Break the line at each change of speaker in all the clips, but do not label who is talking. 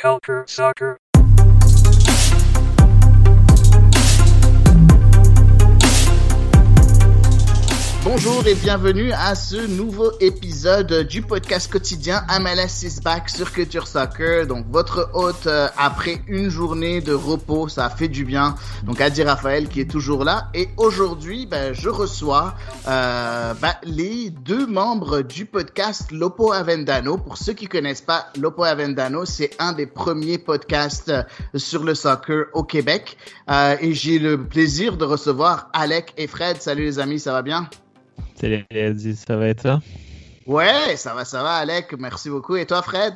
Culture Soccer.
Bonjour et bienvenue à ce nouveau épisode du podcast quotidien MLS is back sur Culture Soccer. Donc votre hôte euh, après une journée de repos, ça fait du bien. Donc Adi Raphaël qui est toujours là. Et aujourd'hui, ben, je reçois euh, ben, les deux membres du podcast Lopo Avendano. Pour ceux qui connaissent pas, Lopo Avendano, c'est un des premiers podcasts euh, sur le soccer au Québec. Euh, et j'ai le plaisir de recevoir Alec et Fred. Salut les amis, ça va bien?
Ça va être ça?
Ouais, ça va, ça va, Alec. Merci beaucoup. Et toi, Fred?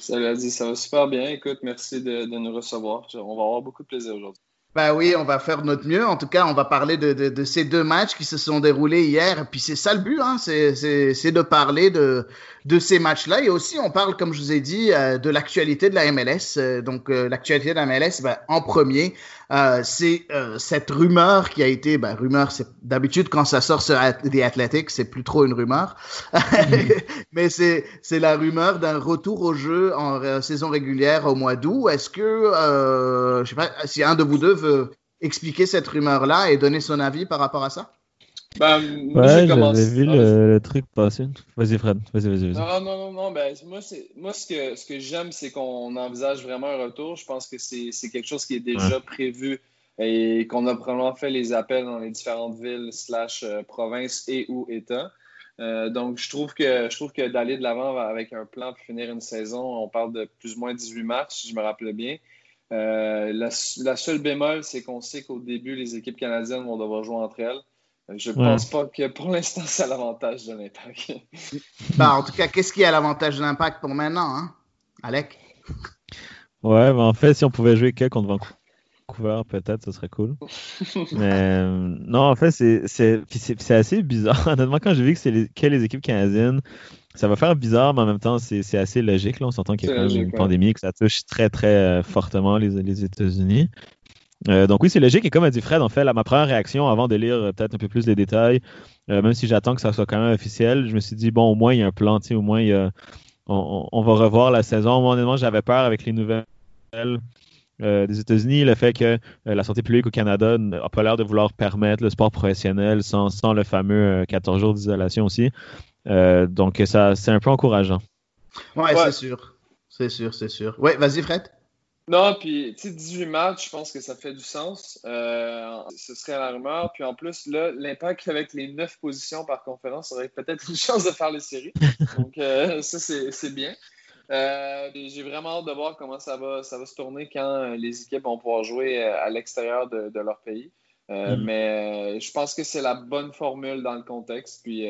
Salut Adi, ça va super bien. Écoute, merci de, de nous recevoir. On va avoir beaucoup de plaisir aujourd'hui.
Ben oui, on va faire notre mieux. En tout cas, on va parler de, de, de ces deux matchs qui se sont déroulés hier. Et puis c'est ça le but, hein, c'est de parler de, de ces matchs-là. Et aussi, on parle, comme je vous ai dit, euh, de l'actualité de la MLS. Euh, donc, euh, l'actualité de la MLS, ben, en premier, c'est cette rumeur qui a été, ben, rumeur, c'est d'habitude quand ça sort sur The Athletic, c'est plus trop une rumeur, mais c'est c'est la rumeur d'un retour au jeu en saison régulière au mois d'août. Est-ce que, je sais pas, si un de vous deux veut expliquer cette rumeur-là et donner son avis par rapport à ça?
Ben, ouais, j'avais vu ah, le, le, truc passer. Vas-y, Fred. Vas-y, vas-y. Vas
non, non, non, non. Ben, moi, moi, ce que, ce que j'aime, c'est qu'on envisage vraiment un retour. Je pense que c'est quelque chose qui est déjà ouais. prévu et qu'on a probablement fait les appels dans les différentes villes, slash euh, provinces et ou États. Euh, donc, je trouve que, je trouve que d'aller de l'avant avec un plan pour finir une saison, on parle de plus ou moins 18 matchs, si je me rappelle bien. Euh, la, la, seule bémol, c'est qu'on sait qu'au début, les équipes canadiennes vont devoir jouer entre elles. Je pense pas que pour l'instant, c'est l'avantage de l'impact.
bah, en tout cas, qu'est-ce qui est l'avantage de l'impact pour maintenant, hein? Alec?
Ouais, bah, en fait, si on pouvait jouer que contre Vancouver, peut-être, ce serait cool. Mais non, en fait, c'est assez bizarre. Honnêtement, quand j'ai vu que c'est les, que les équipes canadiennes, ça va faire bizarre, mais en même temps, c'est assez logique. Là. On s'entend qu'il y a quand même une pandémie, que ça touche très, très euh, fortement les, les États-Unis. Euh, donc oui, c'est logique. Et comme a dit Fred, en fait, ma première réaction avant de lire euh, peut-être un peu plus les détails, euh, même si j'attends que ça soit quand même officiel, je me suis dit, bon, au moins, il y a un plan, au moins, il y a, on, on, va revoir la saison. Moi, honnêtement, j'avais peur avec les nouvelles des États-Unis, le fait que la santé publique au Canada n'a pas l'air de vouloir permettre le sport professionnel sans, sans le fameux 14 jours d'isolation aussi. donc, ça, c'est un peu encourageant.
Ouais, ouais. c'est sûr. C'est sûr, c'est sûr. Ouais, vas-y, Fred.
Non, puis, tu sais, 18 matchs, je pense que ça fait du sens. Euh, ce serait la rumeur. Puis en plus, là, l'impact avec les 9 positions par conférence aurait peut-être une chance de faire les séries. Donc, euh, ça, c'est bien. Euh, J'ai vraiment hâte de voir comment ça va, ça va se tourner quand les équipes vont pouvoir jouer à l'extérieur de, de, leur pays. Mm. Mais je pense que c'est la bonne formule dans le contexte. Puis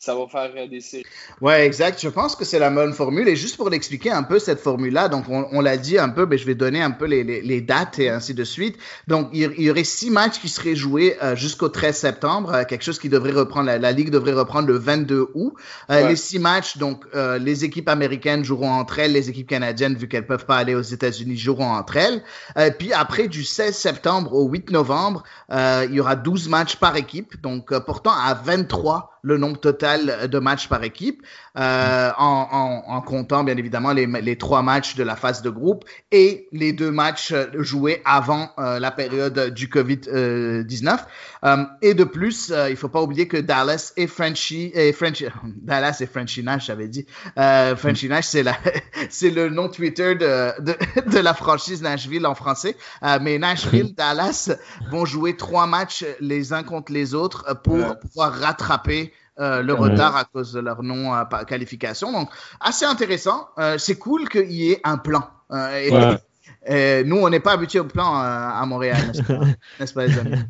ça va faire des séries.
Ouais, exact. Je pense que c'est la bonne formule. Et juste pour l'expliquer un peu cette formule-là, donc on, on l'a dit un peu, mais je vais donner un peu les, les, les, dates et ainsi de suite. Donc il, il y aurait six matchs qui seraient joués euh, jusqu'au 13 septembre, euh, quelque chose qui devrait reprendre, la, la, ligue devrait reprendre le 22 août. Euh, ouais. Les six matchs, donc euh, les équipes américaines joueront entre elles, les équipes canadiennes, vu qu'elles peuvent pas aller aux États-Unis, joueront entre elles. Euh, puis après, du 16 septembre au 8 novembre, il y aura 12 matchs par équipe, donc portant à 23 le nombre total de matchs par équipe, euh, en, en, en, comptant bien évidemment les, les, trois matchs de la phase de groupe et les deux matchs joués avant euh, la période du Covid-19. Euh, et de plus, il faut pas oublier que Dallas et Frenchy et Dallas et Frenchy Nash, j'avais dit. Frenchy Nash, c'est le nom Twitter de, de, de, la franchise Nashville en français. mais Nashville, Dallas vont jouer trois matchs les uns contre les autres pour pouvoir rattraper euh, le retard à cause de leur non euh. Donc, assez intéressant. Euh, c'est cool qu'il y ait un plan. Et, ouais. et, nous, on n'est pas habitués au plan à Montréal, n'est-ce pas, n'est-ce pas, les amis?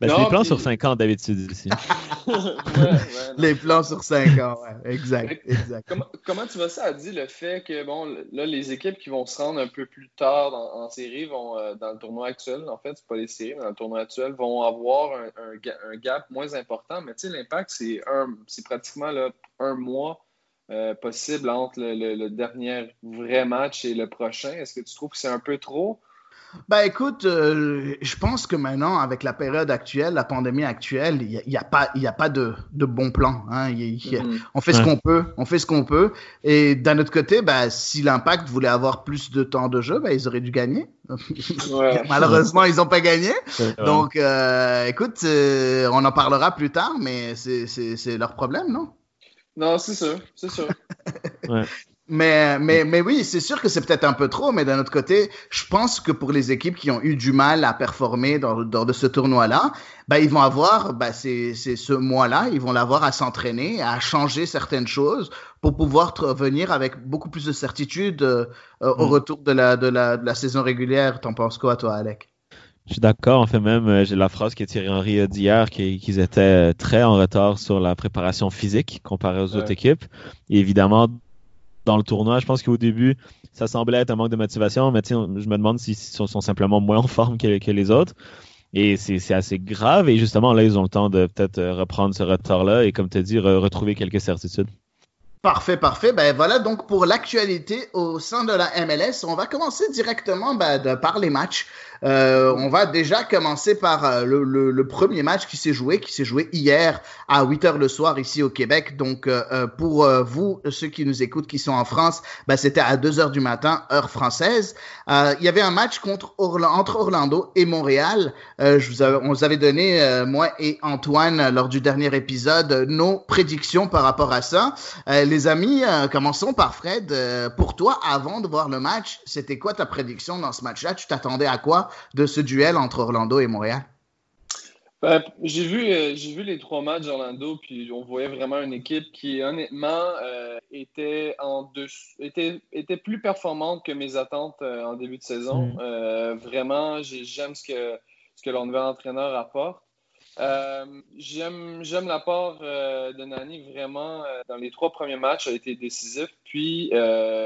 Ben, c'est les plans puis... sur 5 ans d'habitude ici.
ouais, ouais, les plans sur 5 ans, ouais. Exact, exact.
Comment, comment, tu vois ça, dit le fait que bon, là, les équipes qui vont se rendre un peu plus tard dans, en série vont, euh, dans le tournoi actuel, en fait, c'est pas les séries, mais dans le tournoi actuel, vont avoir un, un, un gap moins important. Mais tu sais, l'impact, c'est pratiquement là, un mois euh, possible entre le, le, le, dernier vrai match et le prochain. Est-ce que tu trouves que c'est un peu trop?
Bah écoute, euh, je pense que maintenant, avec la période actuelle, la pandémie actuelle, il n'y a, a, pas, y a pas de, de bon plan. Hein. Mm-hmm. On fait ce qu'on peut, on fait ce qu'on peut. Et d'un autre côté, bah, si l'Impact voulait avoir plus de temps de jeu, bah, ils auraient dû gagner. Malheureusement, ils n'ont pas gagné. Donc, euh, écoute, euh, on en parlera plus tard, mais c'est leur problème, non?
Non, c'est sûr, c'est sûr.
ouais. Mais, mais, mais oui, c'est sûr que c'est peut-être un peu trop, mais d'un autre côté, je pense que pour les équipes qui ont eu du mal à performer dans, dans de ce tournoi-là, bah, ils vont avoir, bah, c'est, ce mois-là, ils vont l'avoir à s'entraîner, à changer certaines choses pour pouvoir venir avec beaucoup plus de certitude euh, au mm. retour de la, de, la, de la saison régulière. T'en penses quoi, toi, Alec?
Je suis d'accord. En fait, même, euh, j'ai la phrase que Thierry Henry d'hier, qu'ils étaient très en retard sur la préparation physique comparé aux autres équipes. Et évidemment, dans le tournoi. Je pense qu'au début, ça semblait être un manque de motivation, mais je me demande s'ils sont, simplement moins en forme que, les autres. Et c'est assez grave. Et justement, là, ils ont le temps de peut-être euh, reprendre ce retard-là et, comme tu as dit, retrouver quelques certitudes.
Parfait, parfait. Ben voilà donc pour l'actualité au sein de la MLS. On va commencer directement ben, par les matchs. Euh, on va déjà commencer par euh, le, premier match qui s'est joué, qui s'est joué hier à 8 heures le soir ici au Québec. Donc euh, pour vous, ceux qui nous écoutent, qui sont en France, ben, c'était à 2 heures du matin, heure française. il y avait un match contre entre Orlando et Montréal. je vous on vous avait donné, moi et Antoine, lors du dernier épisode, nos prédictions par rapport à ça. les amis, commençons par Fred. pour toi, avant de voir le match, c'était quoi ta prédiction dans ce match-là? Tu t'attendais à quoi? De ce duel entre Orlando et Montréal?
Ben, j'ai vu, euh, j'ai vu les trois matchs d'Orlando, puis on voyait vraiment une équipe qui, honnêtement, euh, était, en était, était plus performante que mes attentes euh, en début de saison. Mm. vraiment, j'aime ce que, ce que leur nouvel entraîneur apporte. j'aime, j'aime l'apport de Nani vraiment dans les trois premiers matchs a été décisif. Puis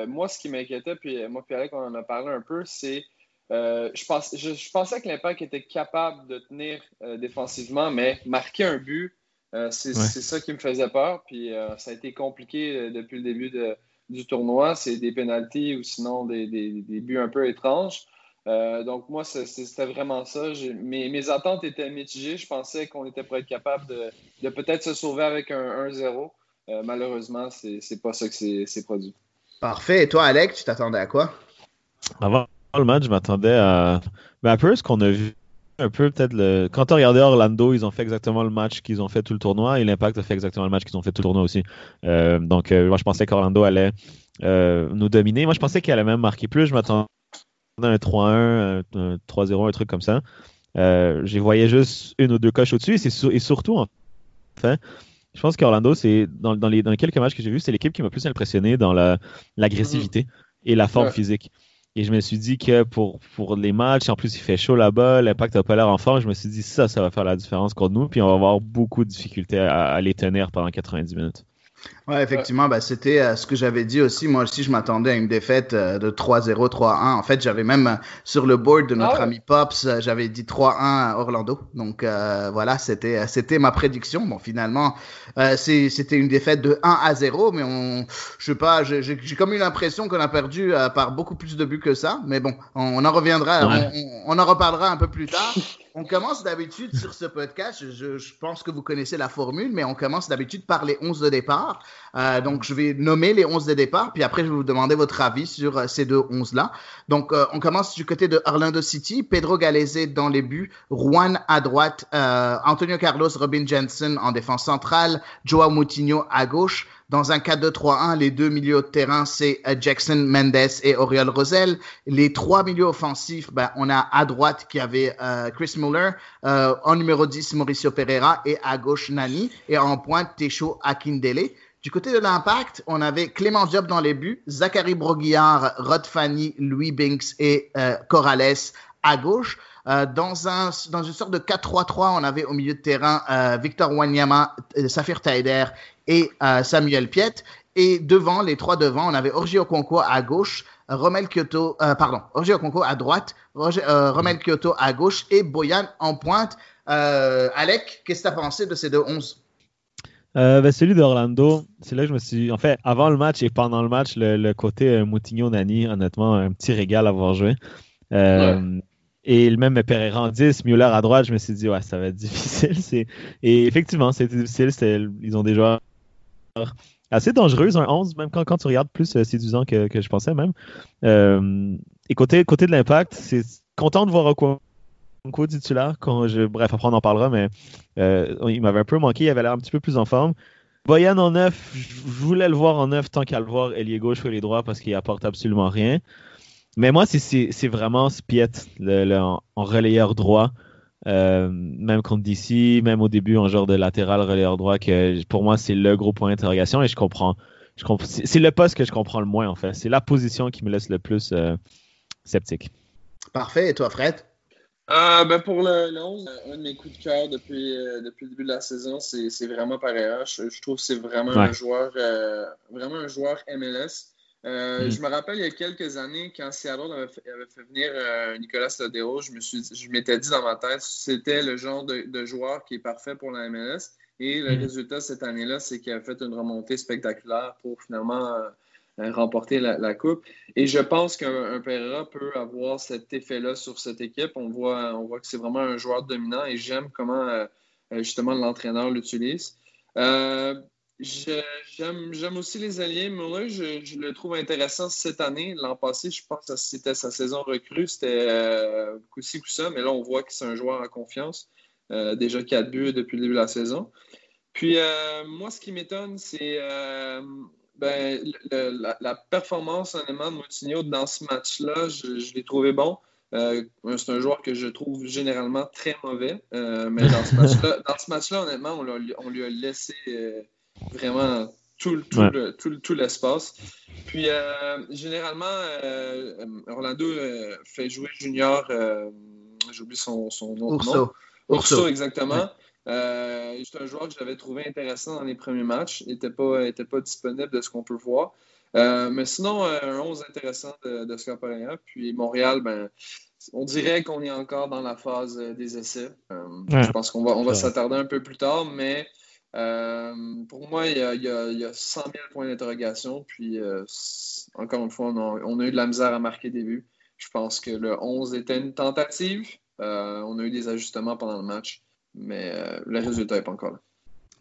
moi, ce qui m'inquiétait, puis moi puis Alec, on en a parlé un peu, c'est euh, je, pense, je, pensais que l'Impact était capable de tenir euh, défensivement, mais marquer un but, euh, c'est ça qui me faisait peur. Puis ça a été compliqué depuis le début du tournoi. C'est des pénalties ou sinon des, buts un peu étranges. donc moi, c'était vraiment ça. Mes, mes, attentes étaient mitigées. Je pensais qu'on était pour être capable de, peut-être se sauver avec un 1-0. malheureusement, c'est pas ça que c'est produit.
Parfait. Et toi, Alex, tu t'attendais à quoi?
Avant le match, je m'attendais à. Ben, un peu ce qu'on a vu. Un peu peut-être le. Quand tu regardé Orlando, ils ont fait exactement le match qu'ils ont fait tout le tournoi et l'Impact a fait exactement le match qu'ils ont fait tout le tournoi aussi. Euh, donc, euh, moi, je pensais qu'Orlando allait euh, nous dominer. Moi, je pensais qu'il allait même marquer plus. Je m'attendais à un 3-1, un 3-0, un truc comme ça. J'y voyais juste une ou deux coches au-dessus et, et surtout, en fait, je pense qu'Orlando, c'est dans, dans, les, dans quelques matchs que j'ai vus, c'est l'équipe qui m'a plus impressionné dans l'agressivité et la forme physique. Et je me suis dit que pour, les matchs, en plus il fait chaud là-bas, l'impact n'a pas l'air en forme. Je me suis dit ça, ça va faire la différence contre nous. Puis on va avoir beaucoup de difficultés à, les tenir pendant 90 minutes.
Ouais, effectivement, bah, c'était euh, ce que j'avais dit aussi. Moi aussi, je m'attendais à une défaite euh, de 3-0, 3-1. En fait, j'avais même euh, sur le board de notre ah ami Pops, j'avais dit 3-1 à Orlando. Donc voilà, c'était c'était ma prédiction. Bon, finalement, c'était une défaite de 1 à 0, mais on, je sais pas, j'ai comme eu l'impression qu'on a perdu par beaucoup plus de buts que ça. Mais bon, on, en reviendra, on, en reparlera un peu plus tard. On commence d'habitude sur ce podcast, je, je, pense que vous connaissez la formule, mais on commence d'habitude par les 11 de départ. Euh, donc, je vais nommer les 11 de départ, puis après, je vais vous demander votre avis sur euh, ces deux 11-là. Donc, euh, on commence du côté de Orlando City, Pedro Galese dans les buts, Juan à droite, euh, Antonio Carlos, Robin Jensen en défense centrale, Joao Moutinho à gauche, dans un 4-2-3-1, les deux milieux de terrain, c'est euh, Jackson Mendes et Oriol Rosel. Les trois milieux offensifs, ben, on a à droite qui avait euh, Chris Muller, euh, en numéro 10 Mauricio Pereira et à gauche Nani et en pointe Techo Akindele. Du côté de l'impact, on avait Clément Diop dans les buts, Zachary Broguillard, Rod Fanny, Louis Binks et Corrales à gauche. Dans, un, dans une sorte de 4-3-3, on avait au milieu de terrain Victor Wanyama, Safir Taider et euh, Samuel Piet. Et devant, les trois devant, on avait Orgio Okonkwo à gauche, Romel Kyoto, euh, pardon, Orgio Okonkwo à droite, euh, Romel Kyoto à gauche et Boyan en pointe. Alec, qu'est-ce que tu as pensé de ces deux 11
ben, celui d'Orlando, c'est là que je me suis. En fait, avant le match et pendant le match, le, côté Moutinho-Nani, honnêtement, un petit régal à avoir joué. Et même Pereira en 10, Muller à droite, je me suis dit, ouais, ça va être difficile. Et effectivement, c'était difficile. Ils ont des joueurs assez dangereux, un 11, même quand, tu regardes plus euh, séduisant que, que, je pensais même. Euh, et côté, côté de l'impact, c'est content de voir Okonkwo titulaire. Quand je, bref, après on en parlera, mais euh, il m'avait un peu manqué. Il avait l'air un petit peu plus en forme. Boyan en neuf, je voulais le voir en neuf tant qu'à le voir ailier gauche ou les droit parce qu'il apporte absolument rien. Mais moi, c'est vraiment Spiet le, en, relayeur droit. Euh, même contre DC, même au début en genre de latéral relayeur droit, que pour moi c'est le gros point d'interrogation et je comprends. Je c'est le poste que je comprends le moins en fait. C'est la position qui me laisse le plus euh, sceptique.
Parfait. Et toi, Fred?
Euh, ben pour le, 11, un de mes coups de cœur depuis, depuis le début de la saison, c'est vraiment Pareja. Je, je trouve que c'est vraiment un joueur vraiment un joueur MLS. Euh, mm. Je me rappelle il y a quelques années, quand Seattle avait fait, venir euh, Nicolas Lodero, je, me suis, je m'étais dit dans ma tête c'était le genre de, joueur qui est parfait pour la MLS. Et le mm. résultat cette année-là, c'est qu'il a fait une remontée spectaculaire pour finalement euh, remporter la, Coupe. Et je pense qu'un Pereira peut avoir cet effet-là sur cette équipe. On voit, on voit que c'est vraiment un joueur dominant et j'aime comment justement l'entraîneur l'utilise. J'aime aussi les alliés. Muller, je, je, le trouve intéressant cette année. L'an passé, je pense que c'était sa saison recrue. C'était euh, coup-ci, coup-ça. Mais là, on voit que c'est un joueur en confiance. Euh, déjà quatre buts depuis le début de la saison. Puis, euh, moi, ce qui m'étonne, c'est euh, ben, la, performance, honnêtement, de Moutinho dans ce match-là. Je, l'ai trouvé bon. c'est un joueur que je trouve généralement très mauvais. mais dans ce match-là, honnêtement, on, on, lui a laissé vraiment tout, tout, l'espace. Puis, euh, généralement, euh, Orlando euh, fait jouer Junior, j'oublie son, son nom.
Urso.
Urso, exactement. c'est un joueur que j'avais trouvé intéressant dans les premiers matchs. Il n'était pas, était pas disponible de ce qu'on peut voir. mais sinon, un 11 intéressant de, de. Puis Montréal, ben, on dirait qu'on est encore dans la phase des essais. Je pense qu'on va, on va s'attarder un peu plus tard, mais euh, pour moi, il y, a, il, 100 000 points d'interrogation. Puis, euh, encore une fois, on a, eu de la misère à marquer des buts. Je pense que le 11 était une tentative. Euh, on a eu des ajustements pendant le match, mais le résultat n'est pas encore là.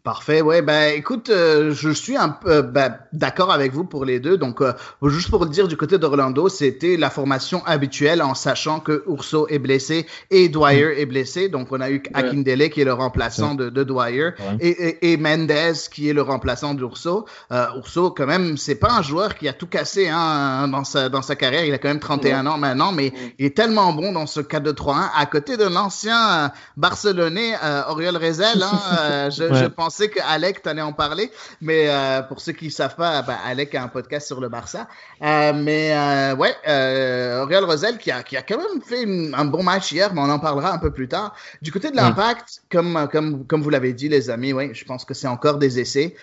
Parfait, ouais, ben écoute, euh, je suis un peu euh, ben, d'accord avec vous pour les deux. Donc, euh, juste pour le dire, du côté d'Orlando, c'était la formation habituelle en sachant que Urso est blessé et Dwyer est blessé. Donc, on a eu Akindele qui est le remplaçant de, de Dwyer et, et, Mendez qui est le remplaçant d'Urso. Urso, quand même, c'est pas un joueur qui a tout cassé hein, dans, sa, dans sa carrière. Il a quand même 31 ans maintenant, mais il est tellement bon dans ce 4-2-3-1 à côté de l'ancien Barcelonais Oriol Rezel. Hein, je, je pense pensais que Alec t'allais en parler, mais euh, pour ceux qui ne savent pas, ben, Alec a un podcast sur le Barça. Euh, mais euh, ouais, euh, Auriel Rosel qui a, qui a quand même fait un bon match hier, mais on en parlera un peu plus tard. Du côté de l'impact, comme, comme, comme vous l'avez dit, les amis, ouais, je pense que c'est encore des essais.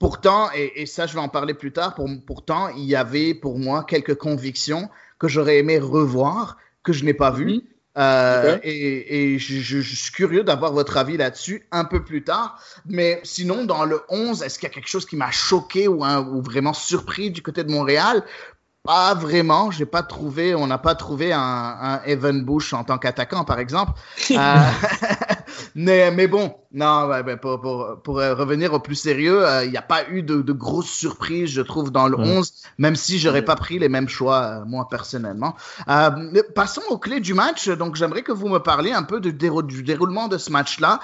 pourtant, et, et, ça je vais en parler plus tard, pour, pourtant, il y avait pour moi quelques convictions que j'aurais aimé revoir, que je n'ai pas vues. Mhm. Euh, et, je, suis curieux d'avoir votre avis là-dessus un peu plus tard. Mais sinon, dans le 11, est-ce qu'il y a quelque chose qui m'a choqué ou, ou, vraiment surpris du côté de Montréal? Pas vraiment, j'ai pas trouvé, on n'a pas trouvé un, un, Evan Bush en tant qu'attaquant, par exemple. euh, mais, mais bon, non, pour, pour, pour, revenir au plus sérieux, euh, il n'y a pas eu de, de grosses surprises, je trouve, dans le 11, même si j'aurais pas pris les mêmes choix, euh, moi, personnellement. Euh, passons aux clés du match. Donc, j'aimerais que vous me parliez un peu du, du déroulement de ce match-là.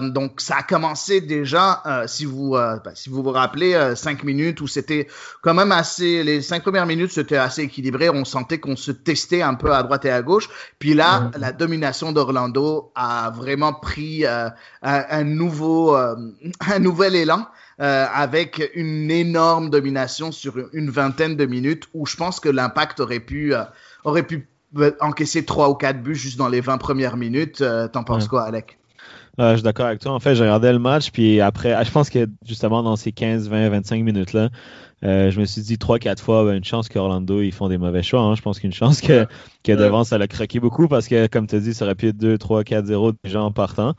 donc, ça a commencé déjà, si, vous, bah, si vous vous rappelez, cinq minutes où c'était quand même assez, les cinq premières minutes, c'était assez équilibré. On sentait qu'on se testait un peu à droite et à gauche. Puis là, la domination d'Orlando a vraiment pris euh, un, nouveau, euh, un nouvel élan. Euh, avec une énorme domination sur une vingtaine de minutes où je pense que l'impact aurait pu, aurait pu encaisser trois ou quatre buts juste dans les 20 premières minutes. T'en penses quoi, Alec?
Je suis d'accord avec toi. En fait, j'ai regardé le match, puis après, je pense que justement dans ces 15, 20, 25 minutes-là, euh, je me suis dit trois, quatre fois, ben, une chance qu'Orlando, ils font des mauvais choix. Hein. Je pense qu'une chance que, que devant, ça l'a craqué beaucoup parce que, comme tu as dit, ça aurait pu être 2, 3, 4, 0 déjà en partant.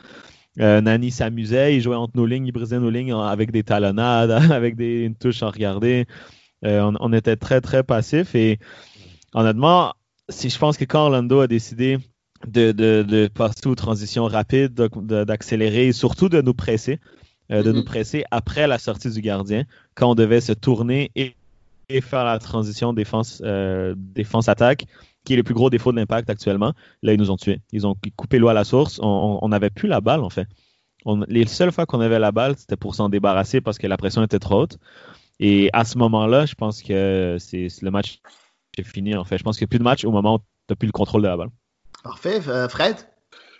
Euh, Nani s'amusait, il jouait entre nos lignes, il brisait nos lignes avec des talonnades, avec des, une touche à regarder. Euh, on, on, était très, très passif et honnêtement, je pense que quand Orlando a décidé de, de, passer aux transitions rapides, d'accélérer et surtout de nous presser, euh, de nous mm-hmm. presser après la sortie du gardien, quand on devait se tourner et, faire la transition défense, euh, défense-attaque, qui est le plus gros défaut de l'impact actuellement. Là, ils nous ont tués. Ils ont coupé l'eau à la source. On n'avait plus la balle, en fait. les seules fois qu'on avait la balle, c'était pour s'en débarrasser parce que la pression était trop haute. Et à ce moment-là, je pense que c'est le match est fini, en fait. Je pense qu'il n'y a plus de match au moment où tu n'as plus le contrôle de la balle.
Parfait. Euh, Fred?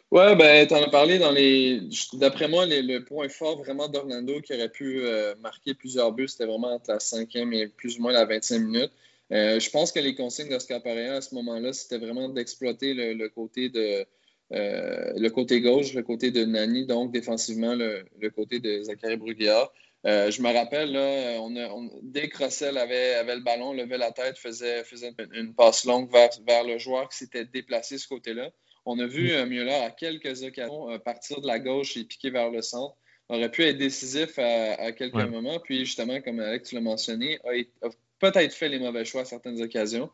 Ouais, ben, tu en as parlé dans les. D'après moi, le point fort vraiment d'Orlando qui aurait pu euh, marquer plusieurs buts, c'était vraiment entre la cinquième et plus ou moins la 25 minutes. Euh, je pense que les consignes d'Oscar Pareja à ce moment-là, c'était vraiment d'exploiter le, côté de. le côté gauche, le côté de Nani, donc défensivement le, côté de Zachary Bruguière. Je me rappelle, là, on dès que Russell avait, avait, le ballon, levait la tête, faisait, faisait une, passe longue vers, vers le joueur qui s'était déplacé ce côté-là. On a vu mm. Müller à quelques occasions euh, partir de la gauche et piquer vers le centre. Aurait pu être décisif à, quelques moments. Puis justement, comme Alex l'a mentionné, a, peut-être fait les mauvais choix à certaines occasions.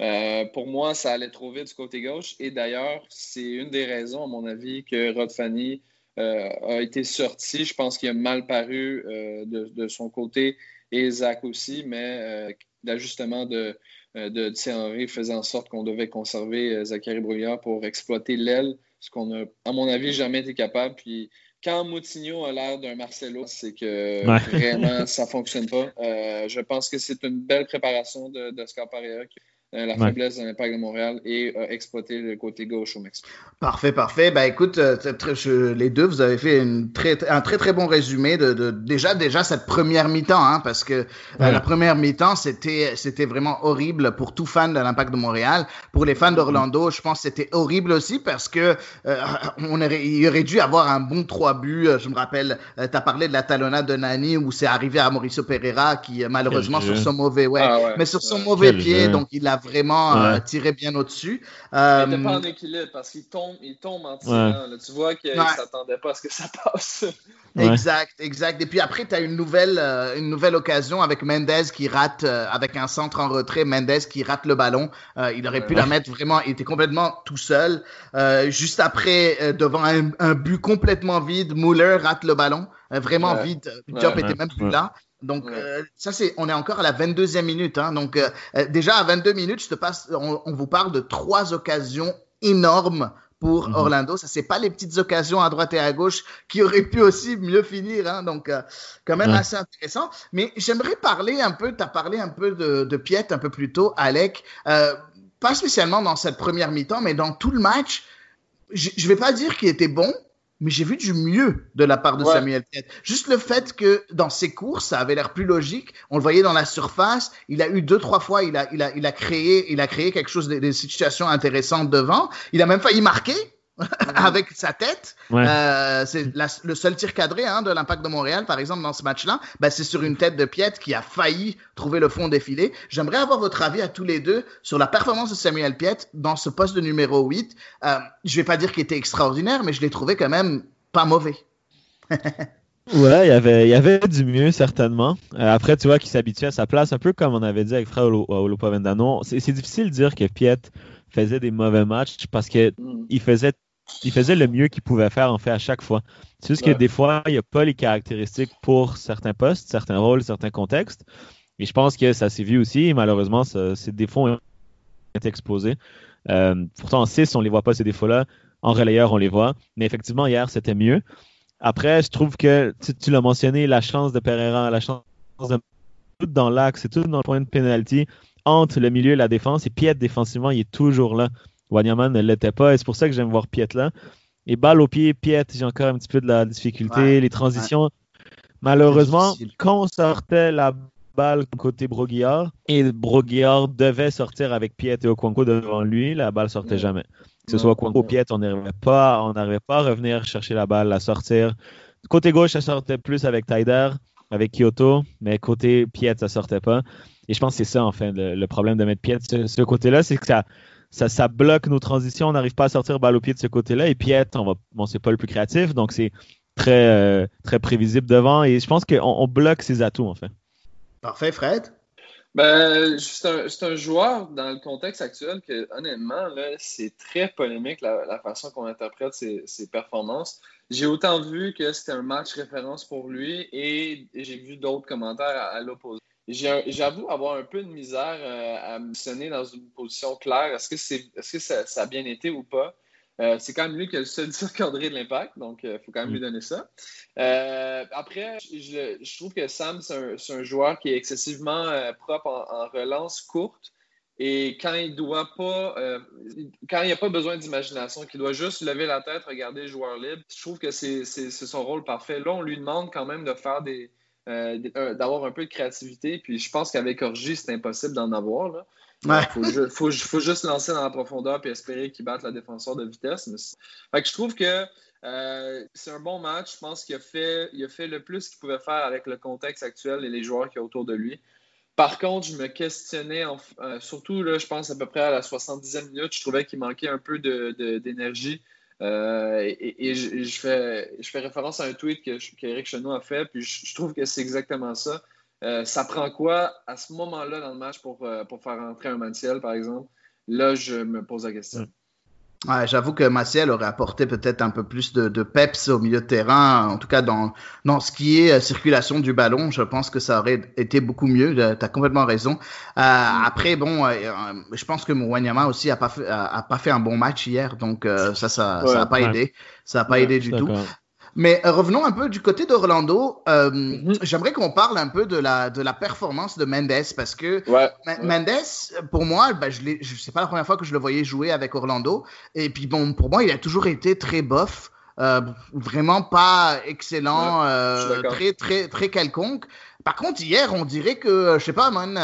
Euh, pour moi, ça allait trop vite du côté gauche. Et d'ailleurs, c'est une des raisons, à mon avis, que Rod Fanny euh, a été sorti. Je pense qu'il a mal paru de, son côté et Zach aussi, mais l'ajustement de, euh, de Thierry faisait en sorte qu'on devait conserver euh, Zachary Brouillard pour exploiter l'aile, ce qu'on a, à mon avis, jamais été capable. Puis quand Moutinho a l'air d'un Marcelo, c'est que vraiment, ça ne fonctionne pas. Euh, je pense que c'est une belle préparation de, de Scarparia euh, la faiblesse de l'impact de Montréal et euh, exploiter le côté gauche au Mexique.
Parfait, parfait. Ben écoute, euh, les deux, vous avez fait une très, un très très bon résumé de, de déjà déjà cette première mi-temps, hein, parce que la première mi-temps c'était c'était vraiment horrible pour tout fan de l'impact de Montréal. Pour les fans d'Orlando, je pense que c'était horrible aussi parce que on aurait, il aurait dû avoir un bon trois buts. Je me rappelle, tu as parlé de la talonnade de Nani où c'est arrivé à Mauricio Pereira qui malheureusement sur son mauvais ouais, ah mais sur son mauvais pied, donc il a vraiment euh, tiré bien au-dessus.
Euh, il n'était pas en équilibre parce qu'il tombe, il tombe en tirant. tu vois qu'il ne s'attendait pas à ce que ça passe.
Exact, exact. Et puis après, tu as une nouvelle, euh, une nouvelle occasion avec Mendez qui rate, avec un centre en retrait, Mendez qui rate le ballon. il aurait pu la mettre vraiment, il était complètement tout seul. juste après, devant un, but complètement vide, Muller rate le ballon. vraiment vide. Job était même plus là. Donc, euh, ça, c'est, on est encore à la 22e minute. Hein, donc, euh, euh, déjà à 22 minutes, je te passe, on, vous parle de trois occasions énormes pour mhm. Orlando. Ça, c'est pas les petites occasions à droite et à gauche qui auraient pu aussi mieux finir. Hein, donc, quand même assez intéressant. Mais j'aimerais parler un peu, tu as parlé un peu de, de Piet un peu plus tôt, Alec. pas spécialement dans cette première mi-temps, mais dans tout le match. Je, je vais pas dire qu'il était bon, mais j'ai vu du mieux de la part de Samuel Piet. Juste le fait que dans ses courses, ça avait l'air plus logique. On le voyait dans la surface. Il a eu deux, trois fois, il a, il a, il a créé, il a créé quelque chose, des situations intéressantes devant. Il a même failli marquer. avec sa tête. Euh, c'est le seul tir cadré hein, de l'Impact de Montréal, par exemple, dans ce match-là. Ben, c'est sur une tête de Piet qui a failli trouver le fond défilé. J'aimerais avoir votre avis à tous les deux sur la performance de Samuel Piet dans ce poste de numéro 8. Euh, je vais pas dire qu'il était extraordinaire, mais je l'ai trouvé quand même pas mauvais.
Ouais, il y avait, il y avait du mieux, certainement. Euh, après, tu vois qu'il s'habituait à sa place, un peu comme on avait dit avec Frère Olopa Vendano. C'est difficile de dire que Piet faisait des mauvais matchs parce qu'il mm. faisait, il faisait le mieux qu'il pouvait faire, en fait, à chaque fois. C'est juste que des fois, il n'y a pas les caractéristiques pour certains postes, certains rôles, certains contextes. Et je pense que ça s'est vu aussi. Malheureusement, ces défauts ont été exposés. Euh, pourtant, en 6, on ne les voit pas, ces défauts-là. En relayeur, on les voit. Mais effectivement, hier, c'était mieux. Après, je trouve que tu, l'as mentionné, la chance de Pereira, la chance de tout dans l'axe, c'est tout dans le point de penalty entre le milieu et la défense. Et Piet, défensivement, il est toujours là. Wanyaman ne l'était pas. Et c'est pour ça que j'aime voir Piet là. Et balle au pied, Piet, j'ai encore un petit peu de la difficulté. les transitions. Malheureusement, quand on sortait la balle côté Broguillard, et Broguillard devait sortir avec Piet et Okonko devant lui, la balle sortait jamais que ce soit quoi ou Piet, on n'arrivait pas, on n'arrivait pas à revenir chercher la balle, à sortir. Côté gauche, ça sortait plus avec Tyder, avec Kyoto, mais côté Piet, ça sortait pas. Et je pense que c'est ça, en fait, le, problème de mettre Piet. Ce, côté-là, c'est que ça, ça, bloque nos transitions. On n'arrive pas à sortir balle au pied de ce côté-là. Et Piet, on va, bon, c'est pas le plus créatif, donc c'est très, euh, très prévisible devant. Et je pense qu'on on bloque ses atouts, en fait.
Parfait, Fred.
Ben, c'est un, un, joueur dans le contexte actuel que, honnêtement, c'est très polémique la, façon qu'on interprète ses, ses performances. J'ai autant vu que c'était un match référence pour lui et j'ai vu d'autres commentaires à, l'opposé. J'avoue avoir un peu de misère euh, à me sonner dans une position claire. Est-ce que, c'est, est-ce que ça, ça, a bien été ou pas? Euh, c'est quand même lui qui a le seul circadré de l'impact, donc il euh, faut quand même lui mm. donner ça. Euh, après, je, trouve que Sam, c'est un, joueur qui est excessivement propre en, relance courte. Et quand il doit pas, quand il n'y a pas besoin d'imagination, qu'il doit juste lever la tête, regarder le joueur libre, je trouve que c'est son rôle parfait. Là, on lui demande quand même de faire des, d'avoir un peu de créativité. Puis je pense qu'avec Orgy, c'est impossible d'en avoir. Là. Il faut, juste lancer dans la profondeur et espérer qu'il batte la défenseur de vitesse. je trouve que euh, c'est un bon match. Je pense qu'il a fait, il a fait le plus qu'il pouvait faire avec le contexte actuel et les joueurs qui y autour de lui. Par contre, je me questionnais, euh, surtout, là, je pense à peu près à la 70e minute, je trouvais qu'il manquait un peu d'énergie. Euh, et, je, fais, référence à un tweet qu'Éric Chenot a fait, puis je trouve que c'est exactement ça. Euh, ça prend quoi à ce moment-là dans le match pour, faire entrer un Manciel, par exemple? Là, je me pose la question.
Ouais, J'avoue que Maciel aurait apporté peut-être un peu plus de, de, peps au milieu de terrain, en tout cas dans, dans ce qui est euh, circulation du ballon. Je pense que ça aurait été beaucoup mieux. Tu as complètement raison. après, bon, je pense que Mwanyama aussi a pas fait, a, pas fait un bon match hier, donc ça, ça, ça a pas aidé. Ça a pas aidé du tout. Mais euh, revenons un peu du côté d'Orlando. Euh, mhm. J'aimerais qu'on parle un peu de la, de la performance de Mendes parce que Mendes, pour moi, ben, je ne sais pas la première fois que je le voyais jouer avec Orlando. Et puis bon, pour moi, il a toujours été très bof. Euh, vraiment pas excellent, euh, très très très quelconque. Par contre, hier, on dirait que, euh, je sais pas, man,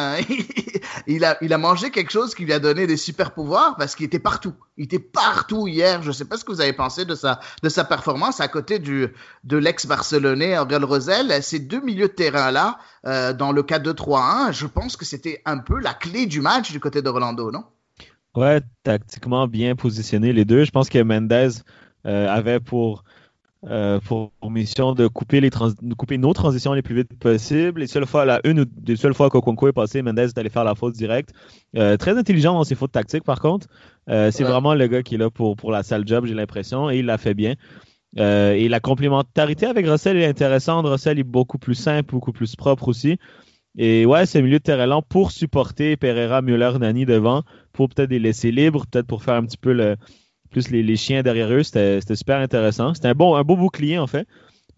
il, a, il a mangé quelque chose qui lui a donné des super pouvoirs parce qu'il était partout. Il était partout hier. Je sais pas ce que vous avez pensé de sa, de sa performance à côté du, de l'ex-barcelonais Aurel Rosel. Ces deux milieux de terrain-là, euh, dans le 4-2-3-1, je pense que c'était un peu la clé du match du côté d'Orlando, non?
Ouais, tactiquement bien positionné les deux. Je pense que Mendez avait pour euh, pour, mission de couper, les de couper nos transitions les plus vite possible. Les seules fois, la une ou des seules fois qu'Okonko est passé, Mendes est allé faire la faute directe. Euh, très intelligent dans ses fautes tactiques, par contre. Euh, c'est vraiment le gars qui est là pour, pour la sale job, j'ai l'impression, et il l'a fait bien. et la complémentarité avec Russell est intéressante. Russell est beaucoup plus simple, beaucoup plus propre aussi. Et ouais, c'est milieu de terrain lent pour supporter Pereira, Müller, Nani devant, pour peut-être les laisser libres, peut-être pour faire un petit peu le, plus les, chiens derrière eux. C'était super intéressant. C'était un, bon, beau bouclier, en fait.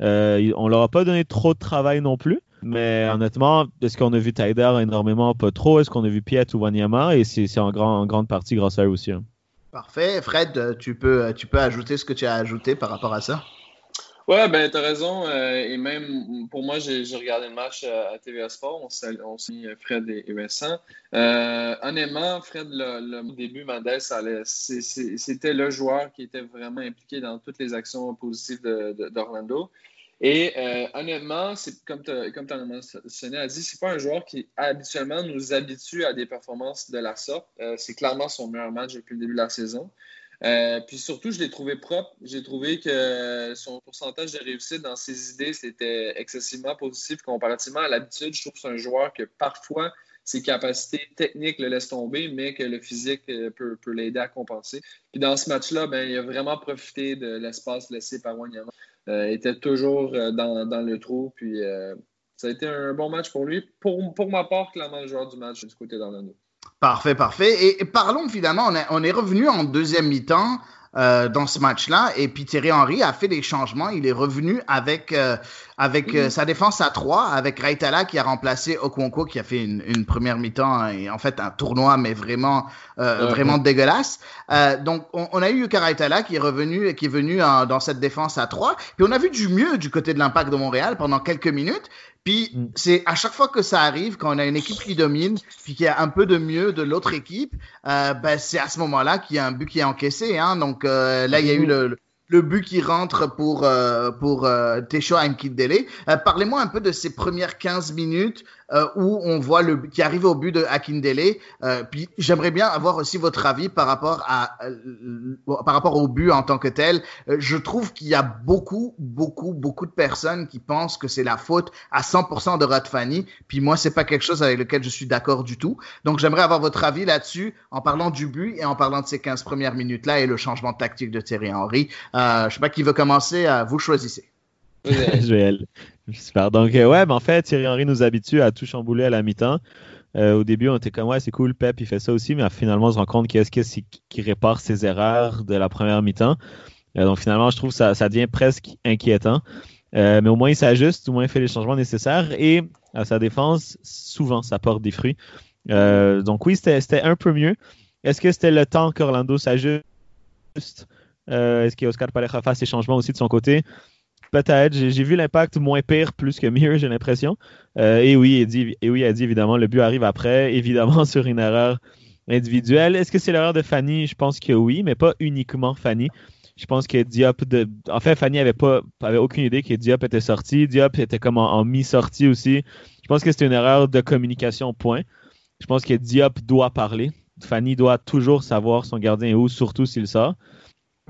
Euh, on leur a pas donné trop de travail non plus. Mais honnêtement, est-ce qu'on a vu Taider énormément? Pas trop. Est-ce qu'on a vu Piet ou Wanyama? Et c'est en, grand, en grande partie grâce à eux aussi. Hein.
Parfait. Fred, tu peux ajouter ce que tu as ajouté par rapport à ça?
Ouais, ben, t'as raison. Euh, et même pour moi, j'ai regardé le match euh, à, TVA Sport. On s'est mis Fred et. Euh, honnêtement, Fred, le, début, Mendes, c'était le joueur qui était vraiment impliqué dans toutes les actions positives d'Orlando. et honnêtement, comme tu as mentionné, a dit, c'est pas un joueur qui habituellement nous habitue à des performances de la sorte. c'est clairement son meilleur match depuis le début de la saison. Euh, puis surtout, je l'ai trouvé propre. J'ai trouvé que son pourcentage de réussite dans ses idées, c'était excessivement positif comparativement à l'habitude. Je trouve que c'est un joueur que parfois, ses capacités techniques le laissent tomber, mais que le physique euh, peut, l'aider à compenser. Puis dans ce match-là, ben, il a vraiment profité de l'espace laissé par Wanyama. Euh, il était toujours dans, le trou. Puis ça a été un bon match pour lui. Pour, pour ma part, clairement, le joueur du match du côté d'Orlando.
Parfait, parfait. Et, parlons finalement, on est, on est revenu en deuxième mi-temps. Euh, dans ce match-là. Et puis Thierry Henry a fait des changements. Il est revenu avec, euh, avec euh, sa défense à 3, avec Raitala qui a remplacé Okonko qui a fait une, une première mi-temps et en fait un tournoi, mais vraiment, vraiment dégueulasse. donc on, on, a eu Yuka Raitala qui est revenu, qui est venu dans cette défense à 3. Puis on a vu du mieux du côté de l'impact de Montréal pendant quelques minutes. Puis mm. c'est à chaque fois que ça arrive, quand on a une équipe qui domine, puis qu'il y a un peu de mieux de l'autre équipe, euh, ben, c'est à ce moment-là qu'il y a un but qui est encaissé. Hein. Donc euh, là, il y a eu le, le but qui rentre pour, euh, pour euh, Tesho. Euh, Parlez-moi un peu de ces premières 15 minutes euh, où on voit le qui arrive au but de Akindele. Euh, puis j'aimerais bien avoir aussi votre avis par rapport à euh, par rapport au but en tant que tel. Euh, je trouve qu'il y a beaucoup, beaucoup, beaucoup de personnes qui pensent que c'est la faute à 100% de Radfani. Puis moi, c'est pas quelque chose avec lequel je suis d'accord du tout. Donc j'aimerais avoir votre avis là-dessus en parlant du but et en parlant de ces 15 premières minutes là et le changement de tactique de Thierry Henry. Euh, je sais pas qui veut commencer. Euh, vous choisissez.
Joël. Super. Donc, euh, ouais, mais en fait, Thierry Henry nous habitue à tout chambouler à la mi-temps. Euh, au début, on était comme, ouais, c'est cool, Pep, il fait ça aussi, mais finalement, on se rend compte qu'est-ce que c'est qui répare ses erreurs de la première mi-temps. Euh, donc, finalement, je trouve que ça, ça devient presque inquiétant. Euh, mais au moins, il s'ajuste, au moins, il fait les changements nécessaires et à sa défense, souvent, ça porte des fruits. Euh, donc, oui, c'était un peu mieux. Est-ce que c'était le temps qu'Orlando s'ajuste? Euh, Est-ce qu'Oscar Pareja fasse ses changements aussi de son côté? Peut-être. J'ai vu l'impact moins pire plus que mieux, j'ai l'impression. Euh, et oui, dit, et oui, a dit évidemment, le but arrive après, évidemment sur une erreur individuelle. Est-ce que c'est l'erreur de Fanny? Je pense que oui, mais pas uniquement Fanny. Je pense que Diop, de... en fait, Fanny avait pas, avait aucune idée que Diop était sorti. Diop était comme en, mi-sortie aussi. Je pense que c'était une erreur de communication. Point. Je pense que Diop doit parler. Fanny doit toujours savoir son gardien est où, surtout s'il sort.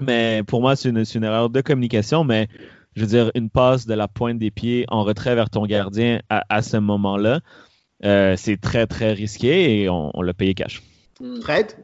Mais pour moi, c'est une, une erreur de communication. Mais je veux dire, une passe de la pointe des pieds en retrait vers ton gardien à, à ce moment-là, euh, c'est très, très risqué et on, on l'a payé cash.
Fred?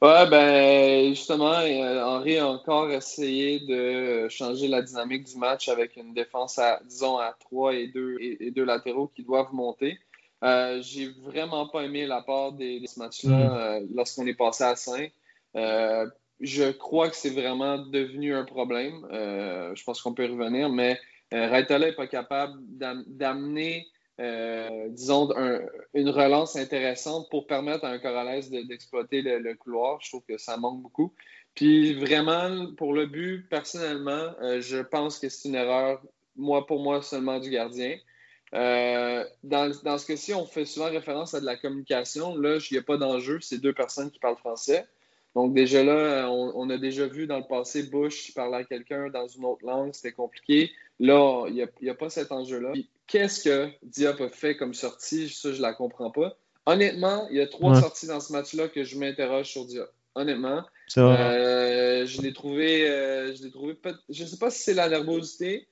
Ouais, ben justement, euh, Henri a encore essayé de changer la dynamique du match avec une défense à, disons, à 3 et 2 et, et deux latéraux qui doivent monter. Euh, J'ai vraiment pas aimé la part des, de ce match-là
Mm.
euh, lorsqu'on est passé à 5. Euh, je crois que c'est vraiment devenu un problème. Euh, je pense qu'on peut y revenir, mais euh, n'est pas capable d'am- d'amener, euh, disons, un- une relance intéressante pour permettre à un Corrales de- d'exploiter le, couloir. Je trouve que ça manque beaucoup. Puis vraiment, pour le but, personnellement, euh, je pense que c'est une erreur, moi pour moi, seulement du gardien. Dans, dans ce cas-ci, on fait souvent référence à de la communication. Là, il n'y a pas d'enjeu, c'est deux personnes qui parlent français. Donc déjà là, on, on a déjà vu dans le passé Bush parler à quelqu'un dans une autre langue, c'était compliqué. Là, il n'y a, pas cet enjeu-là. Qu'est-ce que Diop a fait comme sortie? Ça, je ne la comprends pas. Honnêtement, il y a trois
Ouais.
sorties dans ce match-là que je m'interroge sur Diop. Honnêtement. Euh, je l'ai trouvé, euh, je l'ai trouvé, je sais pas si c'est la nervosité,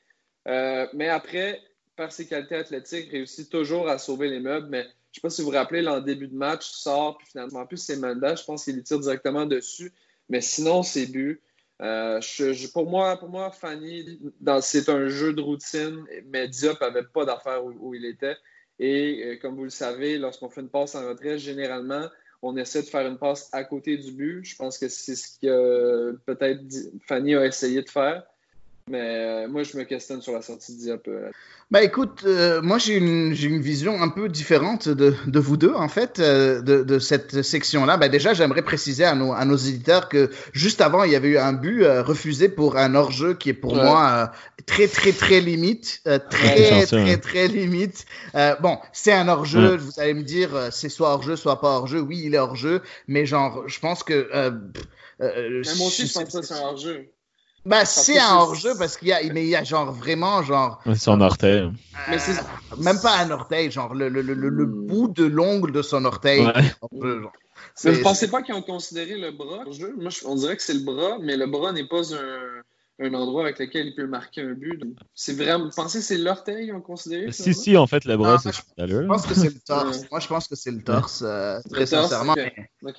euh, mais après, par ses qualités athlétiques, réussit toujours à sauver les meubles. Mais sais pas si vous vous rappelez, là, en début de match, sort, puis finalement, en plus, c'est Manda, je pense qu'il tire directement dessus. Mais sinon, c'est but. Euh, je- je- pour moi, pour moi, Fanny, c'est un jeu de routine, mais Diop n'avait pas d'affaire où, il était. Et euh, comme vous le savez, lorsqu'on fait une passe en retrait, généralement, on essaie de faire une passe à côté du but. Je pense que c'est ce que euh, peut-être Fanny a essayé de faire. Mais euh, moi, je me questionne sur la sortie de Diop. euh,
Bah écoute, euh, moi j'ai une, j'ai une vision un peu différente de, de vous deux en fait, euh, de, de cette section-là. Bah déjà, j'aimerais préciser à nos, à nos éditeurs que juste avant, il y avait eu un but euh, refusé pour un hors-jeu qui est pour
Ouais.
moi euh, très très très limite, euh, très
Ouais,
très
hein.
très limite. Euh, bon, c'est un hors-jeu,
Ouais.
vous allez me dire, c'est soit hors-jeu, soit pas hors-jeu. Oui, il est hors-jeu, mais genre, je pense que... Euh, euh,
Mais moi aussi, je
c'est-
pense que c'est un hors-jeu.
Bah, c'est un
c'est-
hors-jeu parce qu'il y a, mais il y a genre vraiment genre
Ouais, Son orteil.
Mais c'est-
euh, même pas un orteil, genre le, le, le, le,
Hmm.
bout de l'ongle de son orteil.
Ouais.
Un.
Mais
C'est-
vous pensez pas qu'ils ont considéré le bras hors-jeu? Moi, on dirait que c'est le bras, mais le bras n'est pas un, un endroit avec lequel il peut marquer un but. Donc, C'est vraiment. Vous pensez que c'est l'orteil qu'ils ont considéré?
Si, si, en fait, le bras,
Non,
c'est
je- pense que c'est le torse. Moi, je pense que c'est le torse, euh,
Le
très
torse,
sincèrement.